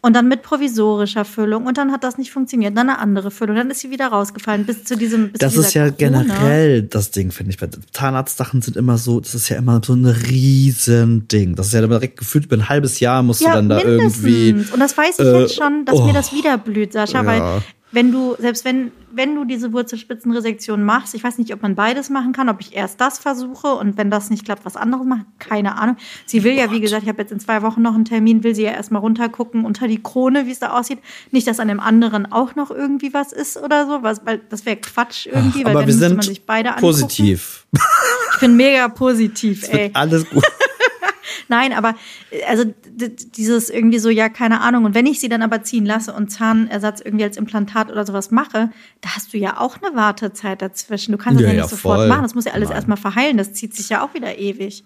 Und dann mit provisorischer Füllung. Und dann hat das nicht funktioniert. Dann eine andere Füllung. Dann ist sie wieder rausgefallen bis zu diesem. Bis Das zu ist ja Krone. generell das Ding, finde ich. Bei Zahnarztsachen sind immer so, das ist ja immer so ein riesen Ding. Das ist ja direkt gefühlt über ein halbes Jahr musst du Ja, dann da mindestens. irgendwie. Und das weiß ich äh, jetzt schon, dass oh. mir das wieder blüht, Sascha, Ja. weil wenn du, selbst wenn, wenn du diese Wurzelspitzenresektion machst, ich weiß nicht, ob man beides machen kann, ob ich erst das versuche und wenn das nicht klappt, was anderes machen, keine Ahnung. Sie will ja, wie gesagt, ich habe jetzt in zwei Wochen noch einen Termin, will sie ja erstmal runtergucken unter die Krone, wie es da aussieht. Nicht, dass an dem anderen auch noch irgendwie was ist oder so, was, weil das wäre Quatsch irgendwie, weil Aber dann wir man sich beide angucken. positiv. Ich bin mega positiv, Es ey. alles gut. Nein, aber äh, also dieses irgendwie so, ja, keine Ahnung. Und wenn ich sie dann aber ziehen lasse und Zahnersatz irgendwie als Implantat oder sowas mache, da hast du ja auch eine Wartezeit dazwischen. Du kannst das Ja, ja, nicht sofort voll. machen. Das muss ja alles Nein. erstmal verheilen. Das zieht sich ja auch wieder ewig.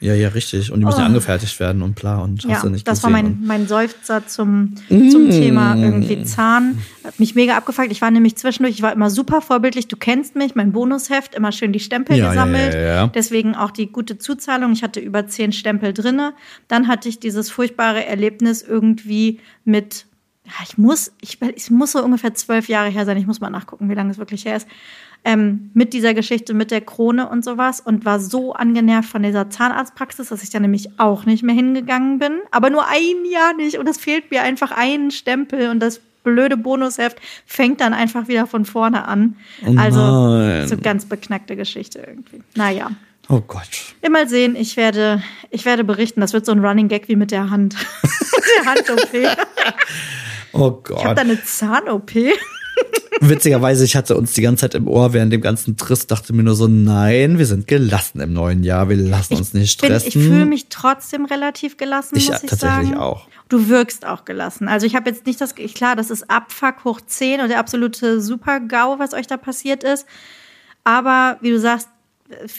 Ja, ja, richtig. Und die müssen ja angefertigt werden und bla und Oh. Ja, hast du nicht das war mein, mein Seufzer zum, Mm. zum Thema irgendwie Zahn. Hat mich mega abgefuckt. Ich war nämlich zwischendurch, ich war immer super vorbildlich. Du kennst mich, mein Bonusheft, immer schön die Stempel Ja, gesammelt. ja. Deswegen auch die gute Zuzahlung. Ich hatte über zehn Stempel drinne. Dann hatte ich dieses furchtbare Erlebnis irgendwie mit, ich muss, ich, ich muss so ungefähr zwölf Jahre her sein. Ich muss mal nachgucken, wie lange es wirklich her ist. Ähm, mit dieser Geschichte mit der Krone und sowas und war so angenervt von dieser Zahnarztpraxis, dass ich da nämlich auch nicht mehr hingegangen bin. Aber nur ein Jahr nicht und es fehlt mir einfach ein Stempel und das blöde Bonusheft fängt dann einfach wieder von vorne an. Oh also so ganz beknackte Geschichte irgendwie. Naja. Oh Gott. Mal sehen, ich werde, ich werde berichten. Das wird so ein Running Gag wie mit der Hand. mit der Hand-OP. Oh Ich habe da Gott. eine Zahn-OP. Witzigerweise, ich hatte uns die ganze Zeit im Ohr während dem ganzen Triss, dachte mir nur so, nein, wir sind gelassen im neuen Jahr, wir lassen uns nicht Bin, stressen. ich fühle mich trotzdem relativ gelassen, Ich muss ich tatsächlich sagen. auch. Du wirkst auch gelassen. Also ich habe jetzt nicht das, klar, das ist Abfuck hoch 10 und der absolute Super-GAU, was euch da passiert ist. Aber wie du sagst,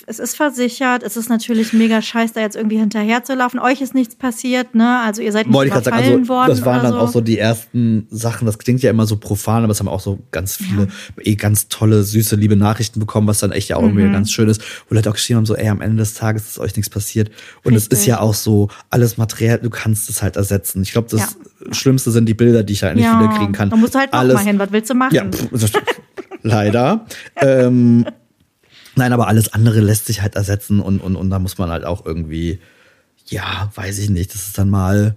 es ist versichert, es ist natürlich mega scheiß, da jetzt irgendwie hinterher zu laufen. Euch ist nichts passiert, ne? Also ihr seid nicht Wollte gerade sagen, überfallen also, worden. das waren dann auch so die ersten Sachen, das klingt ja immer so profan, aber es haben auch so ganz viele, eh ganz tolle, süße, liebe Nachrichten bekommen, was dann echt ja auch Mhm. irgendwie ganz schön ist, wo Leute auch geschrieben haben, so, ey, am Ende des Tages ist euch nichts passiert. Und es ist ja auch so, alles materiell, du kannst es halt ersetzen. Ich glaube, das Ja. Schlimmste sind die Bilder, die ich halt nicht Ja, wieder kriegen kann. Da musst du halt noch alles, mal hin. Was willst du machen? Ja, pff, leider. ähm, nein, aber alles andere lässt sich halt ersetzen und, und, und da muss man halt auch irgendwie, ja, weiß ich nicht, das ist dann mal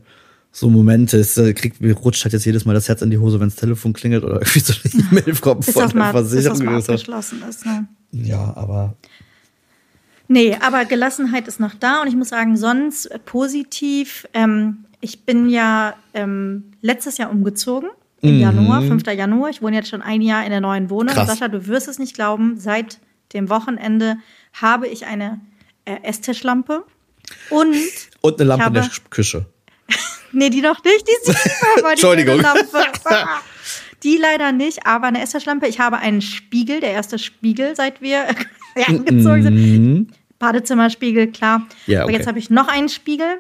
so Momente, es äh, kriegt, mir rutscht halt jetzt jedes Mal das Herz in die Hose, wenn das Telefon klingelt oder irgendwie so eine E-Mail kommt bis von das der mal, bis das Versicherung. mal oder so. abgeschlossen ist. Ne? Ja, aber Nee, aber Gelassenheit ist noch da und ich muss sagen, sonst positiv. Ähm, ich bin ja ähm, letztes Jahr umgezogen, im Januar, 5. Januar. Ich wohne jetzt schon ein Jahr in der neuen Wohnung. Krass. Sascha, du wirst es nicht glauben, seit dem Wochenende habe ich eine äh, Esstischlampe und und eine Lampe Ich in der habe- Küche. Nee, die noch nicht, die aber die Entschuldigung. Die leider nicht, aber eine Esstischlampe. Ich habe einen Spiegel, der erste Spiegel, seit wir eingezogen sind. Badezimmerspiegel, klar. Ja, Aber okay. jetzt habe ich noch einen Spiegel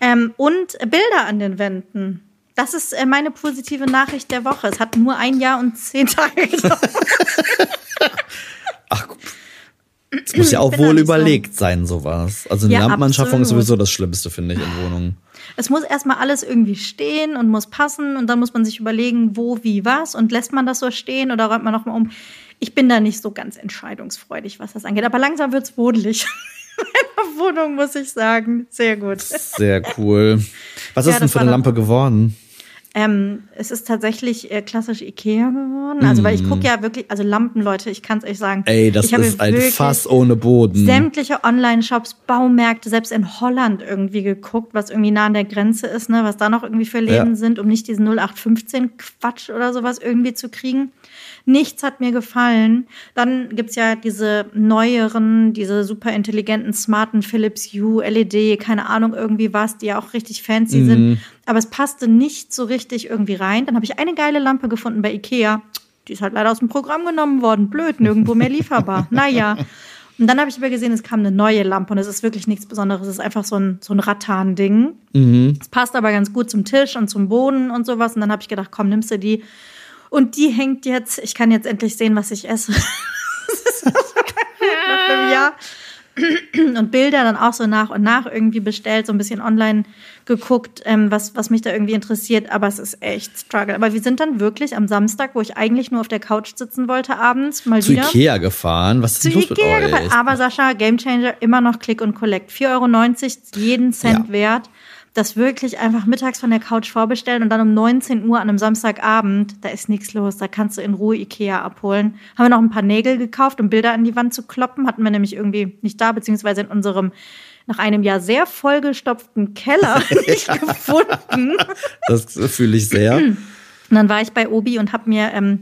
ähm, und Bilder an den Wänden. Das ist äh, meine positive Nachricht der Woche. Es hat nur ein Jahr und zehn Tage gedauert. Es muss ja auch wohl nicht so- überlegt sein, sowas. Also eine Ja, Lampenanschaffung ist absolut. sowieso das Schlimmste, finde ich, in Wohnungen. Es muss erstmal alles irgendwie stehen und muss passen und dann muss man sich überlegen, wo, wie, was und lässt man das so stehen oder räumt man nochmal um. Ich bin da nicht so ganz entscheidungsfreudig, was das angeht. Aber langsam wird's wodelig. In meiner Wohnung, muss ich sagen. Sehr gut. Sehr cool. Was Ja, ist denn für eine Lampe geworden? Ähm, es ist tatsächlich äh, klassisch Ikea geworden. Also, weil ich gucke ja wirklich, also Lampen, Leute, ich kann es euch sagen. Mhm. Ey, das ist ein Fass ohne Boden. Sämtliche Online-Shops, Baumärkte, selbst in Holland irgendwie geguckt, was irgendwie nah an der Grenze ist, ne, was da noch irgendwie für Läden Ja. sind, um nicht diesen 0815 Quatsch oder sowas irgendwie zu kriegen. Nichts hat mir gefallen. Dann gibt's ja diese neueren, diese super intelligenten, smarten Philips Hue, LED, keine Ahnung, irgendwie was, die ja auch richtig fancy sind. Aber es passte nicht so richtig irgendwie rein. Dann habe ich eine geile Lampe gefunden bei Ikea. Die ist halt leider aus dem Programm genommen worden. Blöd, nirgendwo mehr lieferbar. naja. Und dann habe ich aber gesehen, es kam eine neue Lampe und es ist wirklich nichts Besonderes. Es ist einfach so ein, so ein Rattan-Ding. Es passt aber ganz gut zum Tisch und zum Boden und sowas. Und dann habe ich gedacht, komm, nimmst du die. Und die hängt jetzt, ich kann jetzt endlich sehen, was ich esse. Jahr. und Bilder dann auch so nach und nach irgendwie bestellt, so ein bisschen online geguckt, ähm, was, was mich da irgendwie interessiert. Aber es ist echt Struggle. Aber wir sind dann wirklich am Samstag, wo ich eigentlich nur auf der Couch sitzen wollte, abends mal Zu wieder. Ikea gefahren. Was ist Zu los mit Ikea euch? gefahren. Aber Sascha, Gamechanger, immer noch Click und Collect. 4,90 Euro, jeden Cent Ja. wert. Das wirklich einfach mittags von der Couch vorbestellen und dann um 19 Uhr an einem Samstagabend, da ist nichts los. Da kannst du in Ruhe Ikea abholen. Haben wir noch ein paar Nägel gekauft, um Bilder an die Wand zu kloppen. Hatten wir nämlich irgendwie nicht da, beziehungsweise in unserem nach einem Jahr sehr vollgestopften Keller nicht gefunden. Das fühle ich sehr. Und dann war ich bei Obi und hab mir, ähm,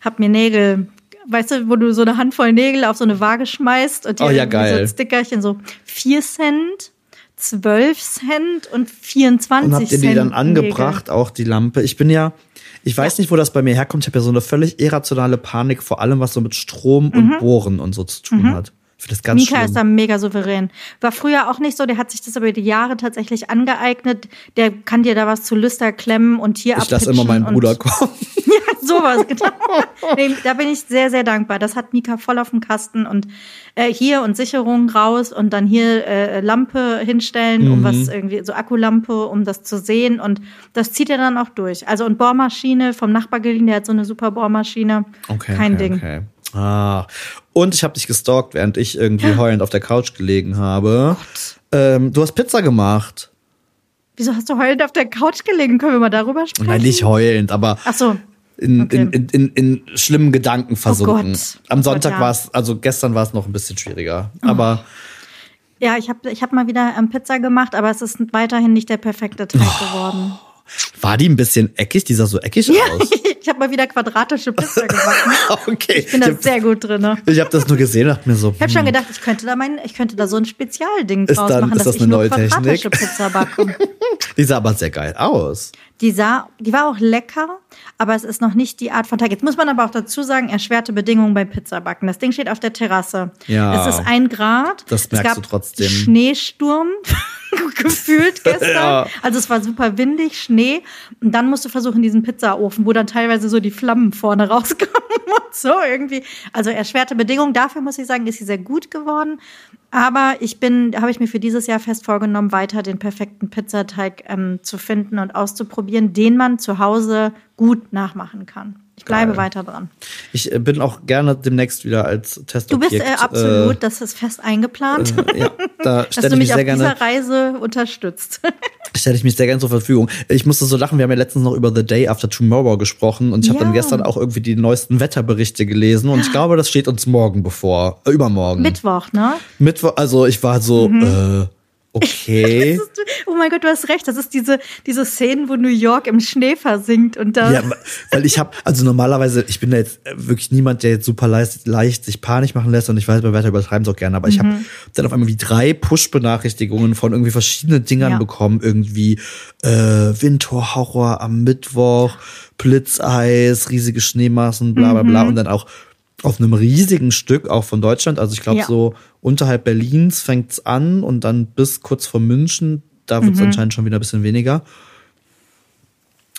hab mir Nägel, weißt du, wo du so eine Handvoll Nägel auf so eine Waage schmeißt und die Oh ja, so ein Stickerchen, so 4 Cent, 12 Cent und 24 Und habt ihr Cent. die dann Nägel. angebracht, auch die Lampe? Ich bin ja, ich weiß nicht, wo das bei mir herkommt. Ich habe ja so eine völlig irrationale Panik, vor allem was so mit Strom und Bohren und so zu tun hat. Ich finde das ganz Mhm. Mika schlimm. ist da mega souverän. War früher auch nicht so, der hat sich das über die Jahre tatsächlich angeeignet. Der kann dir da was zu Lüster klemmen und hier ich lasse immer meinen Bruder kommen. Ja, sowas, genau. nee, da bin ich sehr, sehr dankbar. Das hat Mika voll auf dem Kasten und äh, hier und Sicherung raus und dann hier äh, Lampe hinstellen, um Mhm. was irgendwie, so Akkulampe, um das zu sehen und das zieht er dann auch durch. Also und Bohrmaschine vom Nachbar geliehen, der hat so eine super Bohrmaschine. Okay, Kein okay, Ding. Okay. Ah. Und ich habe dich gestalkt, während ich irgendwie heulend auf der Couch gelegen habe. Ähm, du hast Pizza gemacht. Wieso hast du heulend auf der Couch gelegen? Können wir mal darüber sprechen? Nein, nicht heulend, aber Ach so. in, Okay. in, in, in, in schlimmen Gedanken versunken. Gott. Am Oh Sonntag ja. war es, also gestern war es noch ein bisschen schwieriger. Aber Ja, ich habe ich hab mal wieder ähm, Pizza gemacht, aber es ist weiterhin nicht der perfekte Teig Oh. geworden. War die ein bisschen eckig? Die sah so eckig aus. Ich habe mal wieder quadratische Pizza gebacken. okay. Ich bin da sehr gut drin. Ne? Ich habe das nur gesehen und dachte mir so, Ich habe schon gedacht, ich könnte da mein, ich könnte da so ein Spezialding Ist draus dann- machen, ist dass das ich eine nur neue quadratische Technik? Pizza backe. die sah aber sehr geil aus. Die sah, die war auch lecker, aber es ist noch nicht die Art von Teig. Jetzt muss man aber auch dazu sagen, erschwerte Bedingungen beim Pizzabacken. Das Ding steht auf der Terrasse. Ja. Es ist ein Grad. Das merkst du trotzdem. Schneesturm gefühlt gestern. Ja. Also es war super windig, Schnee. Und dann musst du versuchen, diesen Pizzaofen, wo dann teilweise so die Flammen vorne rauskommen und so irgendwie. Also erschwerte Bedingungen. Dafür muss ich sagen, ist sie sehr gut geworden. Aber ich bin, habe ich mir für dieses Jahr fest vorgenommen, weiter den perfekten Pizzateig ähm, zu finden und auszuprobieren, den man zu Hause gut nachmachen kann. Ich bleibe Geil. weiter dran. Ich äh, bin auch gerne demnächst wieder als Du Testobjekt. bist äh, absolut, das ist fest eingeplant, Äh, ja, da dass du ich mich mich sehr auf gerne, dieser Reise unterstützt. stelle ich mich sehr gerne zur Verfügung. Ich musste so lachen, wir haben ja letztens noch über The Day After Tomorrow gesprochen und ich habe Ja. dann gestern auch irgendwie die neuesten Wetterberichte gelesen und ich glaube, das steht uns morgen bevor, äh, übermorgen. Mittwoch, ne? Mittwoch, also ich war so, äh, okay. Ist, oh mein Gott, du hast recht. Das ist diese, diese Szenen, wo New York im Schnee versinkt und da. Ja, weil ich habe, also normalerweise, ich bin da jetzt äh, wirklich niemand, der jetzt super leicht, leicht sich Panik machen lässt und ich weiß, bei Wetter übertreiben es auch gerne, aber ich Mhm. habe dann auf einmal wie drei Push-Benachrichtigungen von irgendwie verschiedenen Dingern Ja. bekommen, irgendwie äh, Windhorror am Mittwoch, Blitzeis, riesige Schneemassen, bla bla Mhm. bla und dann auch auf einem riesigen Stück auch von Deutschland, also ich glaube Ja. so unterhalb Berlins fängt's an und dann bis kurz vor München, da Mhm. wird's anscheinend schon wieder ein bisschen weniger.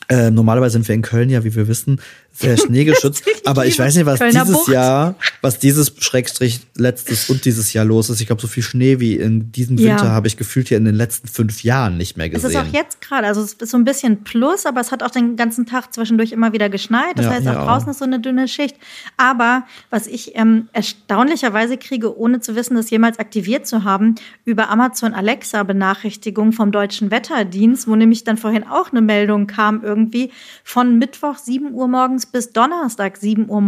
Äh, normalerweise sind wir in Köln ja, wie wir wissen, sehr schneegeschützt. aber ich weiß nicht, was Kölner dieses Bucht. Jahr, was dieses Schrägstrich letztes und dieses Jahr los ist. Ich glaube, so viel Schnee wie in diesem Ja. Winter habe ich gefühlt hier in den letzten fünf Jahren nicht mehr es gesehen. ist auch jetzt gerade, also es ist so ein bisschen Plus, aber es hat auch den ganzen Tag zwischendurch immer wieder geschneit. Das Ja, heißt, ja. auch draußen ist so eine dünne Schicht. Aber was ich ähm, erstaunlicherweise kriege, ohne zu wissen, das jemals aktiviert zu haben, über Amazon Alexa Benachrichtigung vom Deutschen Wetterdienst, wo nämlich dann vorhin auch eine Meldung kam irgendwie von Mittwoch 7 Uhr morgens bis Donnerstag 7 Uhr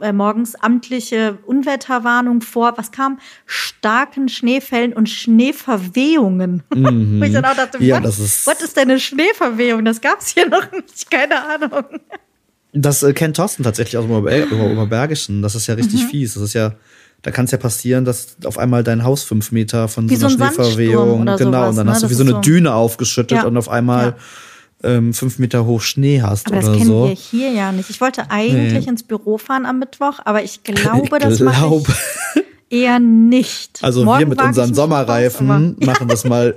äh, morgens amtliche Unwetterwarnung vor, was kam? Starken Schneefällen und Schneeverwehungen. Wo ich dann auch dachte, Ja, was, ist- was ist denn eine Schneeverwehung? Das gab es hier noch nicht, keine Ahnung. Das äh, kennt Thorsten tatsächlich aus dem Ober Ober- Oberbergischen. Das ist ja richtig Mhm. fies. Das ist ja, da kann es ja passieren, dass auf einmal dein Haus fünf Meter von Wie so einer so ein Schneeverwehung, genau, sowas, und dann ne? hast du wie so eine so- Düne aufgeschüttet Ja. und auf einmal ähm, fünf Meter hoch Schnee hast Aber das oder kennen so. wir hier ja nicht. Ich wollte eigentlich Nee. ins Büro fahren am Mittwoch, aber ich glaube, das mache glaube. ich eher nicht. Also Morgen wir mit unseren raus, Sommerreifen aber machen das mal.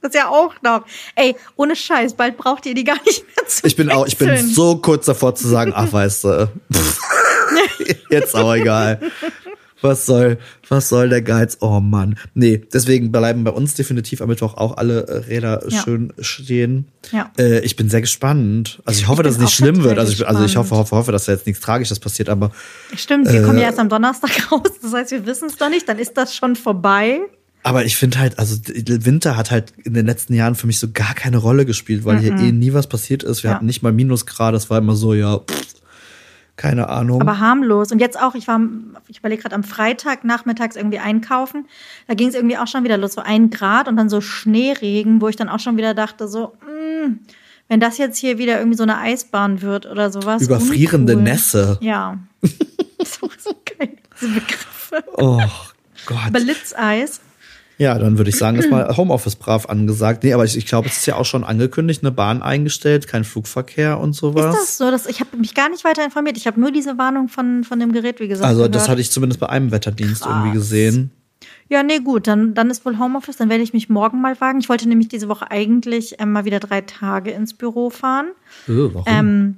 Das ja auch noch. Ey, ohne Scheiß, bald braucht ihr die gar nicht mehr zu Ich bin auch, ich bin so kurz davor zu sagen, ach weißt du, pff, jetzt auch egal. Was soll, was soll der Geiz? Oh Mann. Nee, deswegen bleiben bei uns definitiv am Mittwoch auch alle äh, Räder Ja. schön stehen. Ja. Äh, ich bin sehr gespannt. Also ich hoffe, Ich dass es nicht schlimm wird. Also ich, also ich hoffe, hoffe, hoffe, dass da jetzt nichts Tragisches passiert, aber Stimmt, wir kommen Äh. ja erst am Donnerstag raus. Das heißt, wir wissen es doch nicht. Dann ist das schon vorbei. Aber ich finde halt, also Winter hat halt in den letzten Jahren für mich so gar keine Rolle gespielt, weil hier eh nie was passiert ist. Wir Ja. hatten nicht mal Minusgrade, es war immer so, ja, pff, keine Ahnung. Aber harmlos. Und jetzt auch, ich war, ich überlege gerade am Freitag nachmittags irgendwie einkaufen. Da ging es irgendwie auch schon wieder los, so ein Grad und dann so Schneeregen, wo ich dann auch schon wieder dachte, so, mh, wenn das jetzt hier wieder irgendwie so eine Eisbahn wird oder sowas. Überfrierende uncool. Nässe. Ja. so, so geil, diese Begriffe. Oh Gott. Blitzeis. Ja, dann würde ich sagen, ist mal Homeoffice brav angesagt. Nee, aber ich, ich glaube, es ist ja auch schon angekündigt, eine Bahn eingestellt, kein Flugverkehr und sowas. Ist das so? Dass, ich habe mich gar nicht weiter informiert. Ich habe nur diese Warnung von, von dem Gerät, wie gesagt. also, gehört. das hatte ich zumindest bei einem Wetterdienst Krass. irgendwie gesehen. Ja, nee, gut, dann, dann ist wohl Homeoffice. Dann werde ich mich morgen mal wagen. Ich wollte nämlich diese Woche eigentlich ähm, mal wieder drei Tage ins Büro fahren. Äh, warum? Ähm,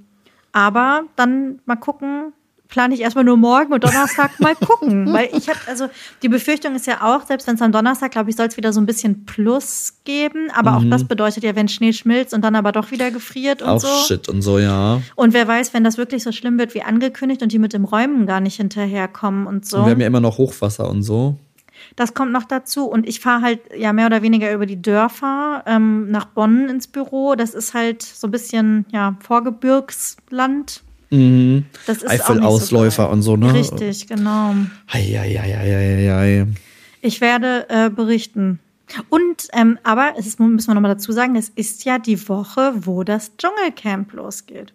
aber dann mal gucken, plane ich erstmal nur morgen und Donnerstag mal gucken. Weil ich habe, also die Befürchtung ist ja auch, selbst wenn es am Donnerstag, glaube ich, soll es wieder so ein bisschen Plus geben. Aber Mhm. auch das bedeutet ja, wenn Schnee schmilzt und dann aber doch wieder gefriert und auch so. Shit und so, ja. Und wer weiß, wenn das wirklich so schlimm wird wie angekündigt und die mit dem Räumen gar nicht hinterherkommen und so. Und wir haben ja immer noch Hochwasser und so. Das kommt noch dazu. Und ich fahre halt ja mehr oder weniger über die Dörfer ähm, nach Bonn ins Büro. Das ist halt so ein bisschen ja, Vorgebirgsland. Mhm. Das ist Eifelausläufer nicht und so, ne? Richtig, genau. Eieieiei. Ich werde äh, berichten. Und, ähm, aber es ist, müssen wir nochmal dazu sagen, es ist ja die Woche, wo das Dschungelcamp losgeht.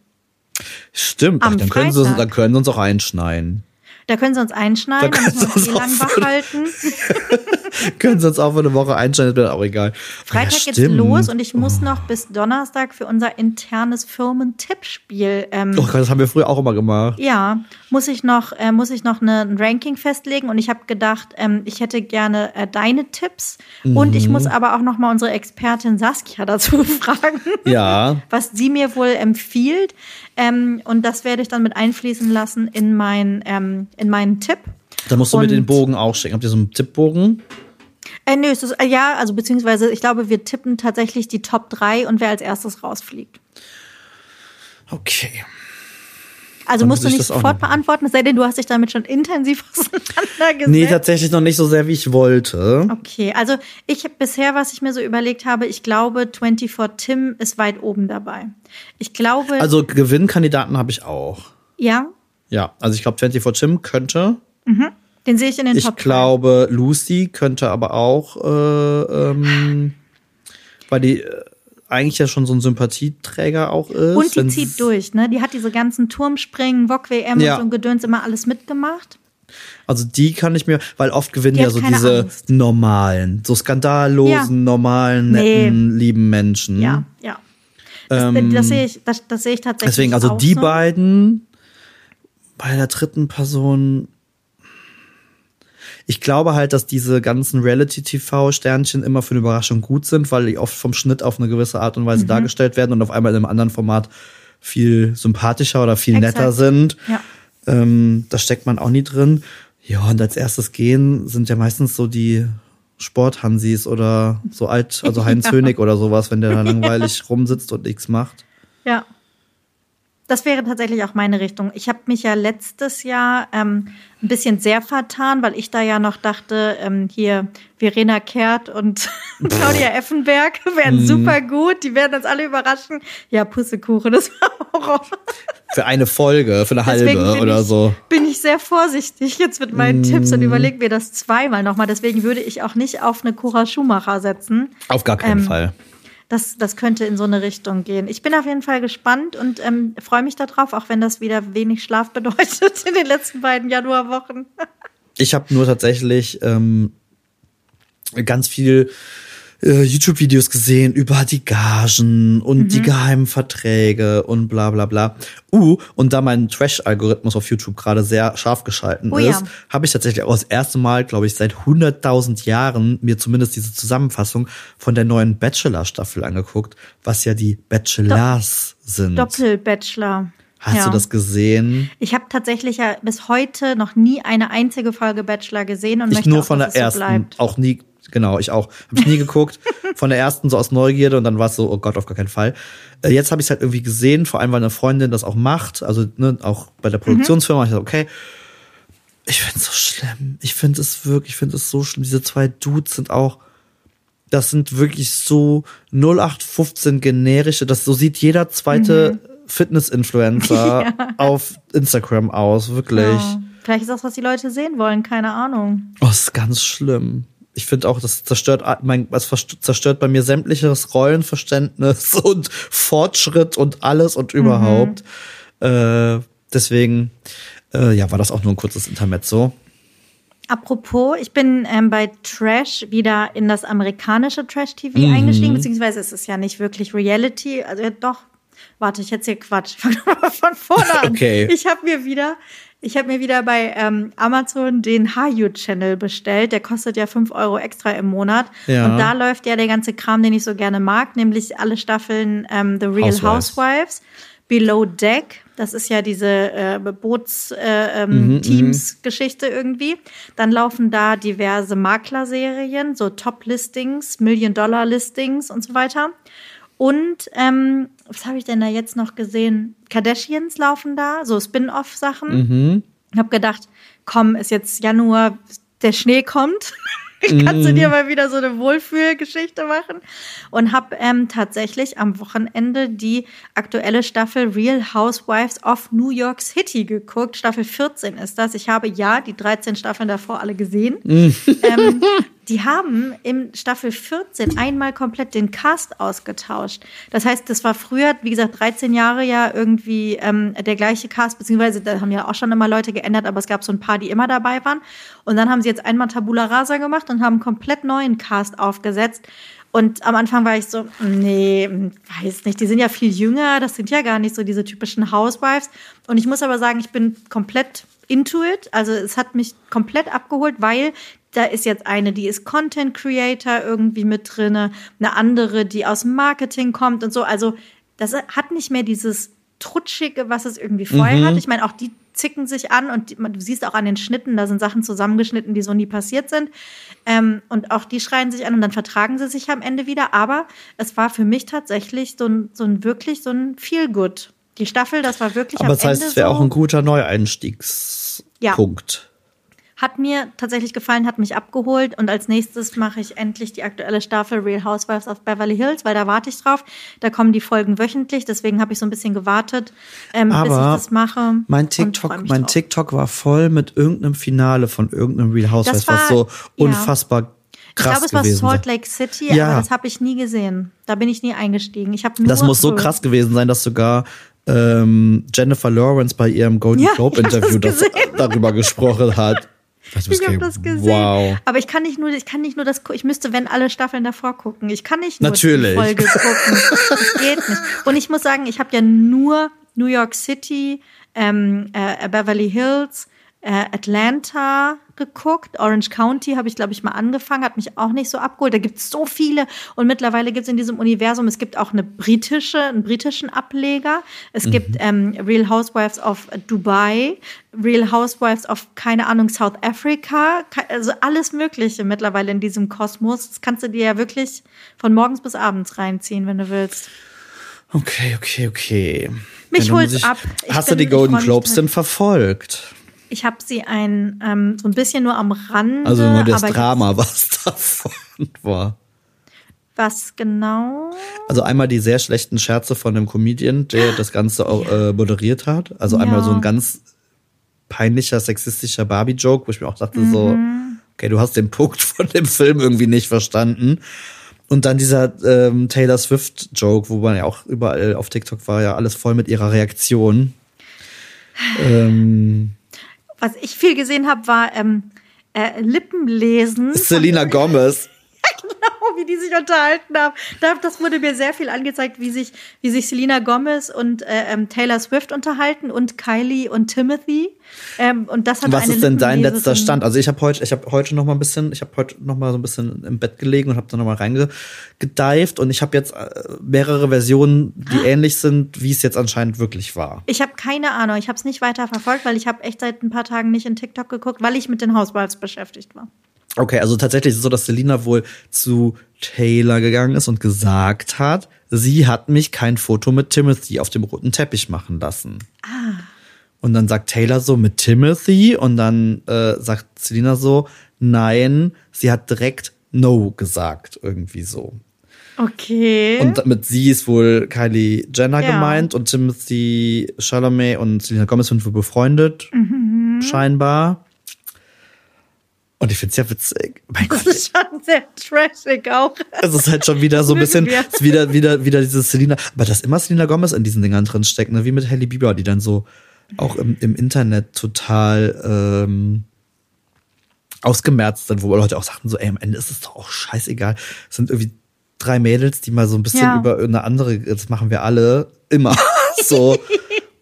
Stimmt, ach, dann können, sie, uns- dann können sie uns auch einschneiden. Da können sie uns einschneiden, Da da müssen wir können uns sie eh uns lang auch wach halten. können sie uns auch für eine Woche einstellen, ist mir auch egal. Freitag ja, geht's stimmt. los und ich muss noch bis Donnerstag für unser internes Firmentippspiel. Ähm, Oh Gott, das haben wir früher auch immer gemacht. Ja, muss ich noch, äh, muss ich noch eine, ein Ranking festlegen und ich habe gedacht, ähm, ich hätte gerne äh, deine Tipps und ich Mhm. muss aber auch noch mal unsere Expertin Saskia dazu fragen, Ja. was sie mir wohl empfiehlt ähm, und das werde ich dann mit einfließen lassen in mein in in meinen Tipp. Da musst du mir Und- den Bogen auch schicken. Habt ihr so einen Tippbogen? Äh, nö, es ist, äh, ja, also beziehungsweise ich glaube, wir tippen tatsächlich die Top 3 und wer als erstes rausfliegt. Okay. Also Dann musst du nicht sofort beantworten, es sei denn, du hast dich damit schon intensiv auseinandergesetzt. Nee, tatsächlich noch nicht so sehr, wie ich wollte. Okay, also ich hab bisher, was ich mir so überlegt habe, ich glaube, 24 Tim ist weit oben dabei. Ich glaube, Also Gewinnkandidaten habe ich auch. ja, Ja, also ich glaube 24 Jim könnte. Den sehe ich in den Ich Top drei. glaube Lucy könnte aber auch, äh, ähm, weil die äh, eigentlich ja schon so ein Sympathieträger auch ist. Und die zieht durch, ne? Die hat diese ganzen Turmspringen, Wok WM Ja. und Gedöns immer alles mitgemacht. Also die kann ich mir, weil oft gewinnen Die ja so diese Angst. normalen, so skandallosen, Ja. normalen, netten, lieben Menschen. Ja, ja. Das, Ähm, das sehe ich, das, das sehe ich tatsächlich. Deswegen, also die so. beiden bei der dritten Person. Ich glaube halt, dass diese ganzen Reality-TV-Sternchen immer für eine Überraschung gut sind, weil die oft vom Schnitt auf eine gewisse Art und Mhm. Weise dargestellt werden und auf einmal in einem anderen Format viel sympathischer oder viel Exakt. netter sind. Ja. Ähm, da steckt man auch nie drin. Ja, und als erstes gehen sind ja meistens so die Sporthansis oder so alt, also Heinz Ja. Hönig oder sowas, wenn der da langweilig rumsitzt und nichts macht. Ja. Das wäre tatsächlich auch meine Richtung. Ich habe mich ja letztes Jahr ähm, ein bisschen sehr vertan, weil ich da ja noch dachte, ähm, hier Verena Kehrt und Claudia Effenberg Mhm. wären super gut, die werden uns alle überraschen. Ja, Pussekuchen, das war Horror. Für eine Folge, für eine halbe oder ich, so. Bin ich sehr vorsichtig jetzt mit meinen Tipps und überlege mir das zweimal nochmal. Deswegen würde ich auch nicht auf eine Cora Schumacher setzen. Auf gar keinen Ähm, Fall. Das, das könnte in so eine Richtung gehen. Ich bin auf jeden Fall gespannt und ähm, freue mich darauf, auch wenn das wieder wenig Schlaf bedeutet in den letzten beiden Januarwochen. Ich habe nur tatsächlich ähm, ganz viel äh, YouTube-Videos gesehen über die Gagen und Mhm. die geheimen Verträge und bla bla bla. Uh, und da mein Trash-Algorithmus auf YouTube gerade sehr scharf geschalten Oh ja. ist, habe ich tatsächlich auch das erste Mal, glaube ich, seit 100.000 Jahren mir zumindest diese Zusammenfassung von der neuen Bachelor-Staffel angeguckt, was ja die Bachelors sind. Doppel-Bachelor. Hast Ja. du das gesehen? Ich habe tatsächlich ja bis heute noch nie eine einzige Folge Bachelor gesehen und Ich möchte nur auch, von der ersten, so auch nie, genau, ich auch. Habe ich nie geguckt. Von der ersten so aus Neugierde und dann war es so, oh Gott, auf gar keinen Fall. Äh, jetzt habe ich es halt irgendwie gesehen, vor allem weil eine Freundin das auch macht, also ne, auch bei der Produktionsfirma. Ich dachte, okay, ich finde es so schlimm. Ich finde es wirklich, ich finde es so schlimm. Diese zwei Dudes sind auch, das sind wirklich so 0815 generische, das so sieht jeder zweite Fitness-Influencer auf Instagram aus, wirklich. Ja. Vielleicht ist das, was die Leute sehen wollen, keine Ahnung. Oh, das ist ganz schlimm. Ich finde auch, das zerstört mein, das zerstört bei mir sämtliches Rollenverständnis und Fortschritt und alles und überhaupt. Äh, deswegen, äh, ja, war das auch nur ein kurzes Intermezzo. Apropos, ich bin ähm, bei Trash wieder in das amerikanische Trash-TV Mhm. eingestiegen, beziehungsweise es ist ja nicht wirklich Reality, also doch. Warte, ich hier Quatsch. Fang mal von vorne an. Okay. Ich habe mir wieder, ich habe mir wieder bei ähm, Amazon den Hayu-Channel bestellt. Der kostet ja 5 Euro extra im Monat. Ja. Und da läuft ja der ganze Kram, den ich so gerne mag, nämlich alle Staffeln ähm, The Real Housewives. Housewives. Below Deck, das ist ja diese äh, Boots-Teams-Geschichte äh, ähm, Teams-Geschichte irgendwie. Dann laufen da diverse Maklerserien, so Top-Listings, Million-Dollar-Listings und so weiter. Und ähm, was habe ich denn da jetzt noch gesehen? Kardashians laufen da, so Spin-off-Sachen. Ich habe gedacht, komm, ist jetzt Januar, der Schnee kommt. Kannst du dir mal wieder so eine Wohlfühlgeschichte machen? Und habe ähm, tatsächlich am Wochenende die aktuelle Staffel Real Housewives of New York City geguckt. Staffel 14 ist das. Ich habe ja die 13 Staffeln davor alle gesehen. ähm, die haben im Staffel 14 einmal komplett den Cast ausgetauscht. Das heißt, das war früher, wie gesagt, 13 Jahre ja irgendwie ähm, der gleiche Cast, beziehungsweise da haben ja auch schon immer Leute geändert, aber es gab so ein paar, die immer dabei waren. Und dann haben sie jetzt einmal Tabula Rasa gemacht und haben komplett neuen Cast aufgesetzt. Und am Anfang war ich so, nee, weiß nicht, die sind ja viel jünger, das sind ja gar nicht so diese typischen Housewives. Und ich muss aber sagen, ich bin komplett into it. Also es hat mich komplett abgeholt, weil da ist jetzt eine, die ist Content Creator irgendwie mit drinne, eine andere, die aus Marketing kommt und so. Also das hat nicht mehr dieses Trutschige, was es irgendwie vorher hat. Ich meine, auch die zicken sich an und die, man- du siehst auch an den Schnitten, da sind Sachen zusammengeschnitten, die so nie passiert sind. Ähm, und auch die schreien sich an und dann vertragen sie sich am Ende wieder. Aber es war für mich tatsächlich so ein, so ein wirklich so ein Feel-Good. Die Staffel, das war wirklich Aber das heißt, Ende es wäre so, auch ein guter Neueinstiegspunkt. Hat mir tatsächlich gefallen, hat mich abgeholt und als nächstes mache ich endlich die aktuelle Staffel Real Housewives of Beverly Hills, weil da warte ich drauf. Da kommen die Folgen wöchentlich, deswegen habe ich so ein bisschen gewartet, ähm, bis ich Aber das mache. Mein TikTok, mein drauf. TikTok war voll mit irgendeinem Finale von irgendeinem Real Housewives, Das war- was so ja. unfassbar Ich krass glaube, es war gewesen Salt. Lake City, Ja. aber das habe ich nie gesehen. Da bin ich nie eingestiegen. Ich habe Das muss so krass gewesen sein, dass sogar ähm, Jennifer Lawrence bei ihrem Golden Ja, Globe ich das Interview das gesehen. darüber gesprochen hat. Was, Ich habe das gesehen. Wow. Aber ich kann nicht nur, ich kann nicht nur das, ich müsste, wenn alle Staffeln davor gucken. Ich kann nicht nur Natürlich. die Folge gucken. Das geht nicht. Und ich muss sagen, ich habe ja nur New York City, ähm, äh, Beverly Hills, äh, Atlanta geguckt. Orange County habe ich, glaube ich, mal angefangen, hat mich auch nicht so abgeholt. Da gibt es so viele. Und mittlerweile gibt es in diesem Universum, es gibt auch eine britische, einen britischen Ableger. Es gibt ähm, Real Housewives of Dubai, Real Housewives of, keine Ahnung, South Africa. Also alles Mögliche mittlerweile in diesem Kosmos. Das kannst du dir ja wirklich von morgens bis abends reinziehen, wenn du willst. Okay, okay, okay. Mich holt's ich- ab. Ich Hast du bin- die Golden Globes denn verfolgt? Ich habe sie ein ähm, so ein bisschen nur am Rande. Also nur das Drama, was davon war. Was genau? Also einmal die sehr schlechten Scherze von dem Comedian, der das Ganze auch äh, moderiert hat. Also einmal Ja. so ein ganz peinlicher, sexistischer Barbie-Joke, wo ich mir auch dachte so, Mhm. okay, du hast den Punkt von dem Film irgendwie nicht verstanden. Und dann dieser ähm, Taylor Swift-Joke, wo man ja auch überall auf TikTok war, ja alles voll mit ihrer Reaktion. Ähm, Was ich viel gesehen habe, war ähm, äh, Lippenlesen. Selena Gomez. Wie die sich unterhalten haben. Das wurde mir sehr viel angezeigt, wie sich, wie sich Selena Gomez und äh, ähm, Taylor Swift unterhalten und Kylie und Timothy. Ähm, und das hat Was ist denn dein letzter Stand? Also ich habe heute, ich habe heute noch mal ein bisschen, ich habe heute noch mal so ein bisschen im Bett gelegen und habe da noch mal reingedived und ich habe jetzt äh, mehrere Versionen, die ah. ähnlich sind, wie es jetzt anscheinend wirklich war. Ich habe keine Ahnung. Ich habe es nicht weiter verfolgt, weil ich habe echt seit ein paar Tagen nicht in TikTok geguckt, weil ich mit den Hausballs beschäftigt war. Okay, also tatsächlich ist es so, dass Selina wohl zu Taylor gegangen ist und gesagt hat, sie hat mich kein Foto mit Timothy auf dem roten Teppich machen lassen. Ah. Und dann sagt Taylor so mit Timothy und dann äh, sagt Selina so, nein, sie hat direkt No gesagt, irgendwie so. Okay. Und mit sie ist wohl Kylie Jenner ja. gemeint und Timothy Chalamet und Selena Gomez sind wohl befreundet, mhm. scheinbar. Und ich finde es ja witzig. Mein das Gott. ist schon sehr trashig auch. Es ist halt schon wieder so ein bisschen, wieder, wieder, wieder dieses Selena, aber dass immer Selena Gomez in diesen Dingern drin steckt, ne? wie mit Hailey Bieber, die dann so auch im, im Internet total ähm, ausgemerzt sind, wo Leute auch sagten so, ey, am Ende ist es doch auch scheißegal. Es sind irgendwie drei Mädels, die mal so ein bisschen ja. über eine andere, das machen wir alle immer so.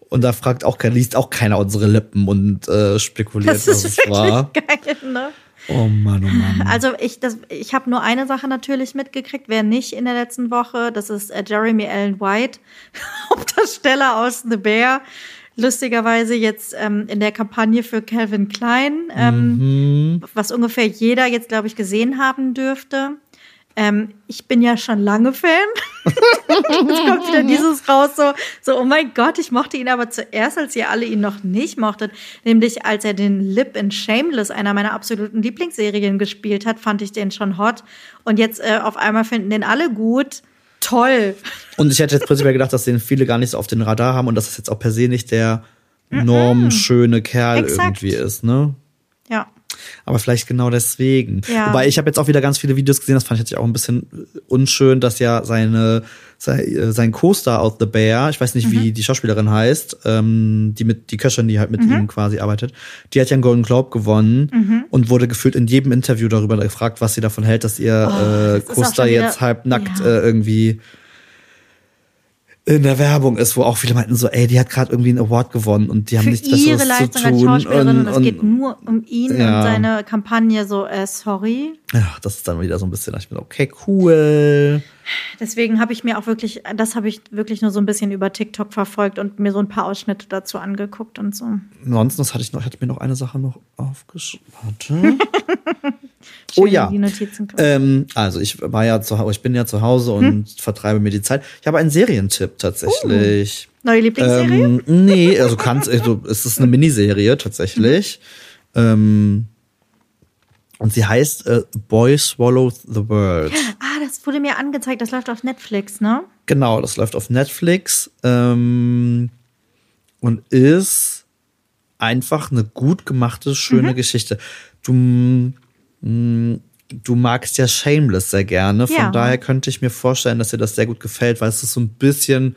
Und da fragt auch keiner, liest auch keiner unsere Lippen und äh, spekuliert, das ist was es war. Geil, ne? Oh Mann, oh Mann. Also ich, das, ich habe nur eine Sache natürlich mitgekriegt, wer nicht in der letzten Woche, das ist äh, Jeremy Allen White, Hauptdarsteller aus The Bear. Lustigerweise jetzt ähm, in der Kampagne für Calvin Klein, ähm, mhm. was ungefähr jeder jetzt, glaube ich, gesehen haben dürfte. Ähm, ich bin ja schon lange Fan. Jetzt kommt wieder dieses raus, so, so, oh mein Gott, ich mochte ihn aber zuerst, als ihr alle ihn noch nicht mochtet. Nämlich als er den Lip in Shameless, einer meiner absoluten Lieblingsserien, gespielt hat, fand ich den schon hot. Und jetzt äh, auf einmal finden den alle gut. Toll. Und ich hätte jetzt prinzipiell gedacht, dass den viele gar nicht so auf den Radar haben und dass es jetzt auch per se nicht der normschöne Kerl Exakt. irgendwie ist, ne? Ja. Aber vielleicht genau deswegen. Ja. Wobei ich habe jetzt auch wieder ganz viele Videos gesehen, das fand ich jetzt auch ein bisschen unschön, dass ja seine sein, sein Co-Star aus The Bear, ich weiß nicht, mhm. wie die Schauspielerin heißt, ähm, die mit die Köchin, die halt mit mhm. ihm quasi arbeitet, die hat ja einen Golden Globe gewonnen mhm. und wurde gefühlt in jedem Interview darüber gefragt, was sie davon hält, dass ihr oh, äh, Co-Star jetzt halb nackt ja. äh, irgendwie in der Werbung ist, wo auch viele meinten so, ey, die hat gerade irgendwie einen Award gewonnen und die haben Für nichts ihre Besseres Leistung zu tun. Als Schauspielerin und, und es geht nur um ihn ja. und seine Kampagne so, äh, sorry. Ja, das ist dann wieder so ein bisschen, ich bin okay, cool. Deswegen habe ich mir auch wirklich, das habe ich wirklich nur so ein bisschen über TikTok verfolgt und mir so ein paar Ausschnitte dazu angeguckt und so. Ansonsten hatte ich noch, hatte mir noch eine Sache noch aufgeschrieben. oh ja. Ähm, also ich war ja zu Hause, ich bin ja zu Hause und hm? vertreibe mir die Zeit. Ich habe einen Serientipp tatsächlich. Uh, neue Lieblingsserie? Ähm, nee, also kannst, also, es ist eine Miniserie tatsächlich. Mhm. Ähm, und sie heißt äh, Boy Swallows the World. Ah, das wurde mir angezeigt. Das läuft auf Netflix, ne? Genau, das läuft auf Netflix ähm, und ist einfach eine gut gemachte, schöne mhm. Geschichte. Du, du magst ja Shameless sehr gerne. Von ja. daher könnte ich mir vorstellen, dass dir das sehr gut gefällt, weil es ist so ein bisschen,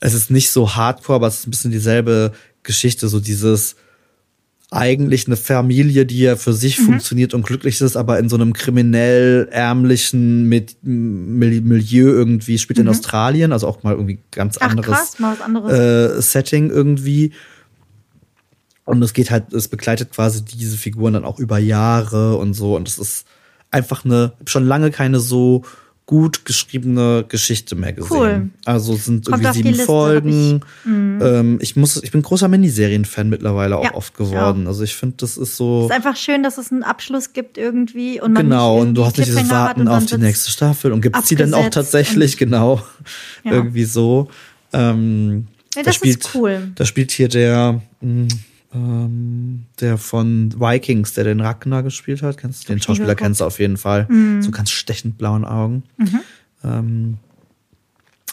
es ist nicht so hardcore, aber es ist ein bisschen dieselbe Geschichte, so dieses eigentlich eine Familie, die ja für sich mhm. funktioniert und glücklich ist, aber in so einem kriminell ärmlichen mit Milieu irgendwie spielt mhm. in Australien, also auch mal irgendwie ganz Ach, anderes, krass, mal anderes. Äh, Setting irgendwie. Und es geht halt, es begleitet quasi diese Figuren dann auch über Jahre und so. Und es ist einfach eine, schon lange keine so gut geschriebene Geschichte mehr gesehen. Cool. Also es sind Kommt irgendwie sieben Liste, Folgen. Ich, mm. ähm, ich muss, ich bin großer Miniserien-Fan mittlerweile auch ja, oft geworden. Ich also ich finde, das ist so. Es ist einfach schön, dass es einen Abschluss gibt irgendwie und man genau und du hast nicht dieses Warten auf die nächste Staffel und gibt es die dann auch tatsächlich genau ja. irgendwie so. Ähm, ja, das da spielt, ist cool. Da spielt hier der mh, hm, ähm, der von Vikings, der den Ragnar gespielt hat. Kennst, den Schauspieler kennst du auf jeden Fall. Mhm. So ganz stechend blauen Augen. Mhm. Ähm,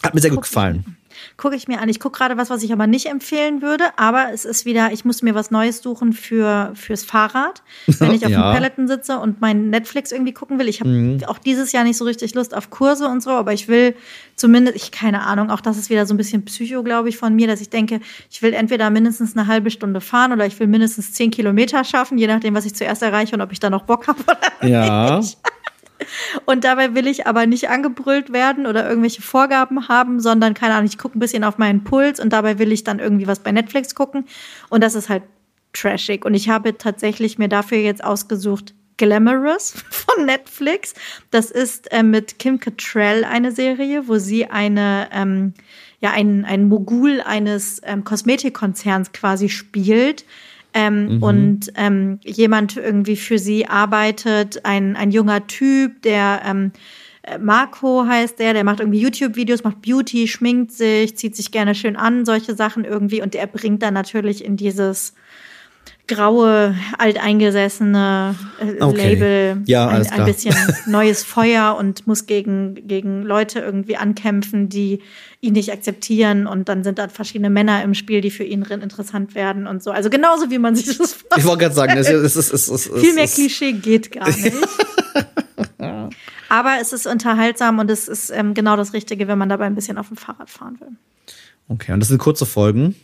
hat mir sehr gut gefallen gucke ich mir an. Ich gucke gerade was, was ich aber nicht empfehlen würde, aber es ist wieder, ich muss mir was Neues suchen für fürs Fahrrad, wenn ich auf ja. dem Peloton sitze und mein Netflix irgendwie gucken will. Ich habe mhm. auch dieses Jahr nicht so richtig Lust auf Kurse und so, aber ich will zumindest, ich keine Ahnung, auch das ist wieder so ein bisschen Psycho, glaube ich, von mir, dass ich denke, ich will entweder mindestens eine halbe Stunde fahren oder ich will mindestens zehn Kilometer schaffen, je nachdem, was ich zuerst erreiche und ob ich da noch Bock habe oder ja. nicht. Und dabei will ich aber nicht angebrüllt werden oder irgendwelche Vorgaben haben, sondern keine Ahnung, ich gucke ein bisschen auf meinen Puls und dabei will ich dann irgendwie was bei Netflix gucken. Und das ist halt trashig. Und ich habe tatsächlich mir dafür jetzt ausgesucht Glamorous von Netflix. Das ist äh, mit Kim Cattrall eine Serie, wo sie eine ähm, ja ein, ein Mogul eines ähm, Kosmetikkonzerns quasi spielt. Ähm, mhm. Und ähm, jemand irgendwie für sie arbeitet, ein, ein junger Typ, der ähm, äh, Marco heißt der, der macht irgendwie YouTube-Videos, macht Beauty, schminkt sich, zieht sich gerne schön an, solche Sachen irgendwie. Und der bringt dann natürlich in dieses graue, alteingesessene äh, okay. Label ja, ein, ein bisschen neues Feuer und muss gegen, gegen Leute irgendwie ankämpfen, die ihn nicht akzeptieren. Und dann sind da verschiedene Männer im Spiel, die für ihn interessant werden und so. Also genauso wie man sich das vorstellt. Ich wollte gerade sagen, es ist, es ist, es ist, viel mehr Klischee geht gar nicht. Aber es ist unterhaltsam und es ist ähm, genau das Richtige, wenn man dabei ein bisschen auf dem Fahrrad fahren will. Okay, und das sind kurze Folgen.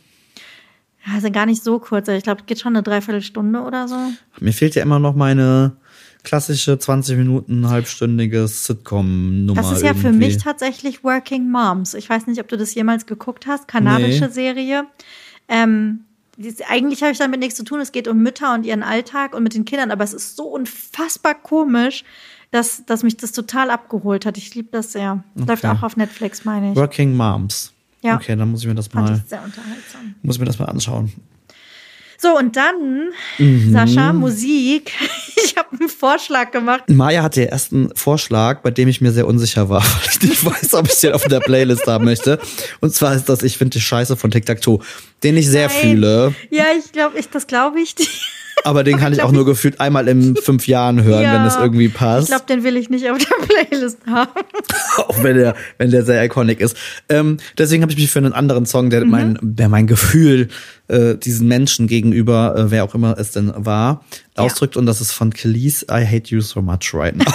Ja, also gar nicht so kurz. Ich glaube, es geht schon eine Dreiviertelstunde oder so. Mir fehlt ja immer noch meine klassische 20 Minuten, halbstündiges Sitcom-Nummer. Das ist ja irgendwie. für mich tatsächlich Working Moms. Ich weiß nicht, ob du das jemals geguckt hast. Kanadische nee. Serie. Ähm, eigentlich habe ich damit nichts zu tun. Es geht um Mütter und ihren Alltag und mit den Kindern, aber es ist so unfassbar komisch, dass, dass mich das total abgeholt hat. Ich liebe das sehr. Okay. Läuft auch auf Netflix, meine ich. Working Moms. Ja. Okay, dann muss ich mir das Fand mal. Ich sehr unterhaltsam. Muss ich mir das mal anschauen. So, und dann, mhm. Sascha, Musik. Ich habe einen Vorschlag gemacht. Maya hatte den ersten Vorschlag, bei dem ich mir sehr unsicher war, weil ich nicht weiß, ob ich den auf der Playlist haben möchte. Und zwar ist das Ich finde die Scheiße von Tic Tac Toe, den ich sehr Nein. fühle. Ja, ich glaube, ich, das glaube ich dir. Aber den kann ich auch nur gefühlt einmal in fünf Jahren hören, ja, wenn es irgendwie passt. Ich glaube, den will ich nicht auf der Playlist haben. auch wenn der, wenn der sehr iconic ist. Ähm, deswegen habe ich mich für einen anderen Song, der mhm. mein, der mein Gefühl äh, diesen Menschen gegenüber, äh, wer auch immer es denn war, ja. ausdrückt. Und das ist von Kelly's I Hate You So Much Right Now.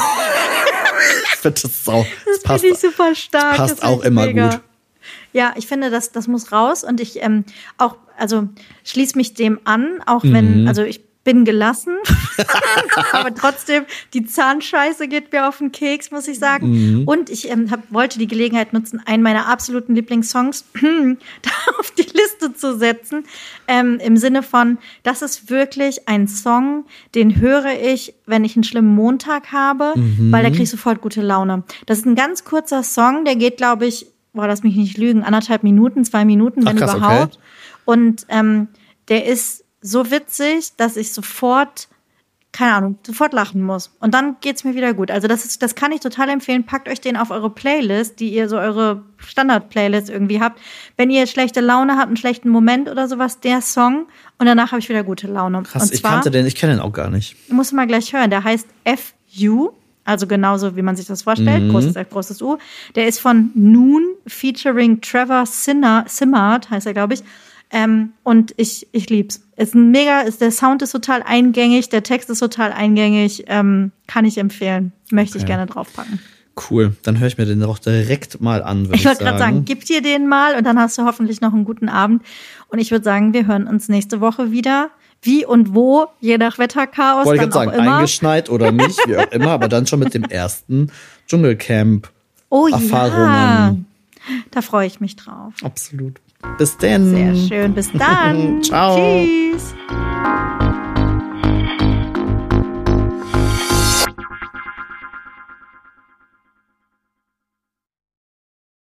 ich finde das sau. Das, das passt, ich super stark. Das passt auch immer mega. gut. Ja, ich finde, das, das muss raus und ich ähm, auch, also schließ mich dem an, auch wenn, mhm. also ich bin gelassen, aber trotzdem, die Zahnscheiße geht mir auf den Keks, muss ich sagen. Mhm. Und ich ähm, hab, wollte die Gelegenheit nutzen, einen meiner absoluten Lieblingssongs da auf die Liste zu setzen. Ähm, Im Sinne von, das ist wirklich ein Song, den höre ich, wenn ich einen schlimmen Montag habe, mhm. weil da kriege ich sofort gute Laune. Das ist ein ganz kurzer Song, der geht, glaube ich, boah, lass mich nicht lügen, anderthalb Minuten, zwei Minuten, wenn Ach, krass, überhaupt. Okay. Und ähm, der ist so witzig, dass ich sofort, keine Ahnung, sofort lachen muss. Und dann geht's mir wieder gut. Also das ist, das kann ich total empfehlen. Packt euch den auf eure Playlist, die ihr so eure Standard-Playlist irgendwie habt. Wenn ihr schlechte Laune habt, einen schlechten Moment oder sowas, der Song. Und danach habe ich wieder gute Laune. Krass, zwar, ich kannte den, ich kenne den auch gar nicht. Muss mal gleich hören. Der heißt FU. Also genauso, wie man sich das vorstellt. Mhm. Großes F, großes U. Der ist von Noon featuring Trevor Sinner, Simmard, heißt er, glaube ich. Ähm, und ich, ich lieb's. Ist ein mega, ist, der Sound ist total eingängig, der Text ist total eingängig. Ähm, kann ich empfehlen. Möchte okay. ich gerne draufpacken. Cool, dann höre ich mir den auch direkt mal an. ich wollte gerade sagen, gib dir den mal und dann hast du hoffentlich noch einen guten Abend. Und ich würde sagen, wir hören uns nächste Woche wieder. Wie und wo, je nach Wetterchaos. Wollte ich gerade sagen, immer. eingeschneit oder nicht, wie auch immer, aber dann schon mit dem ersten Dschungelcamp. Oh Erfahrungen. ja. Da freue ich mich drauf. Absolut. Bis dann. Sehr schön. Bis dann. Ciao. Tschüss.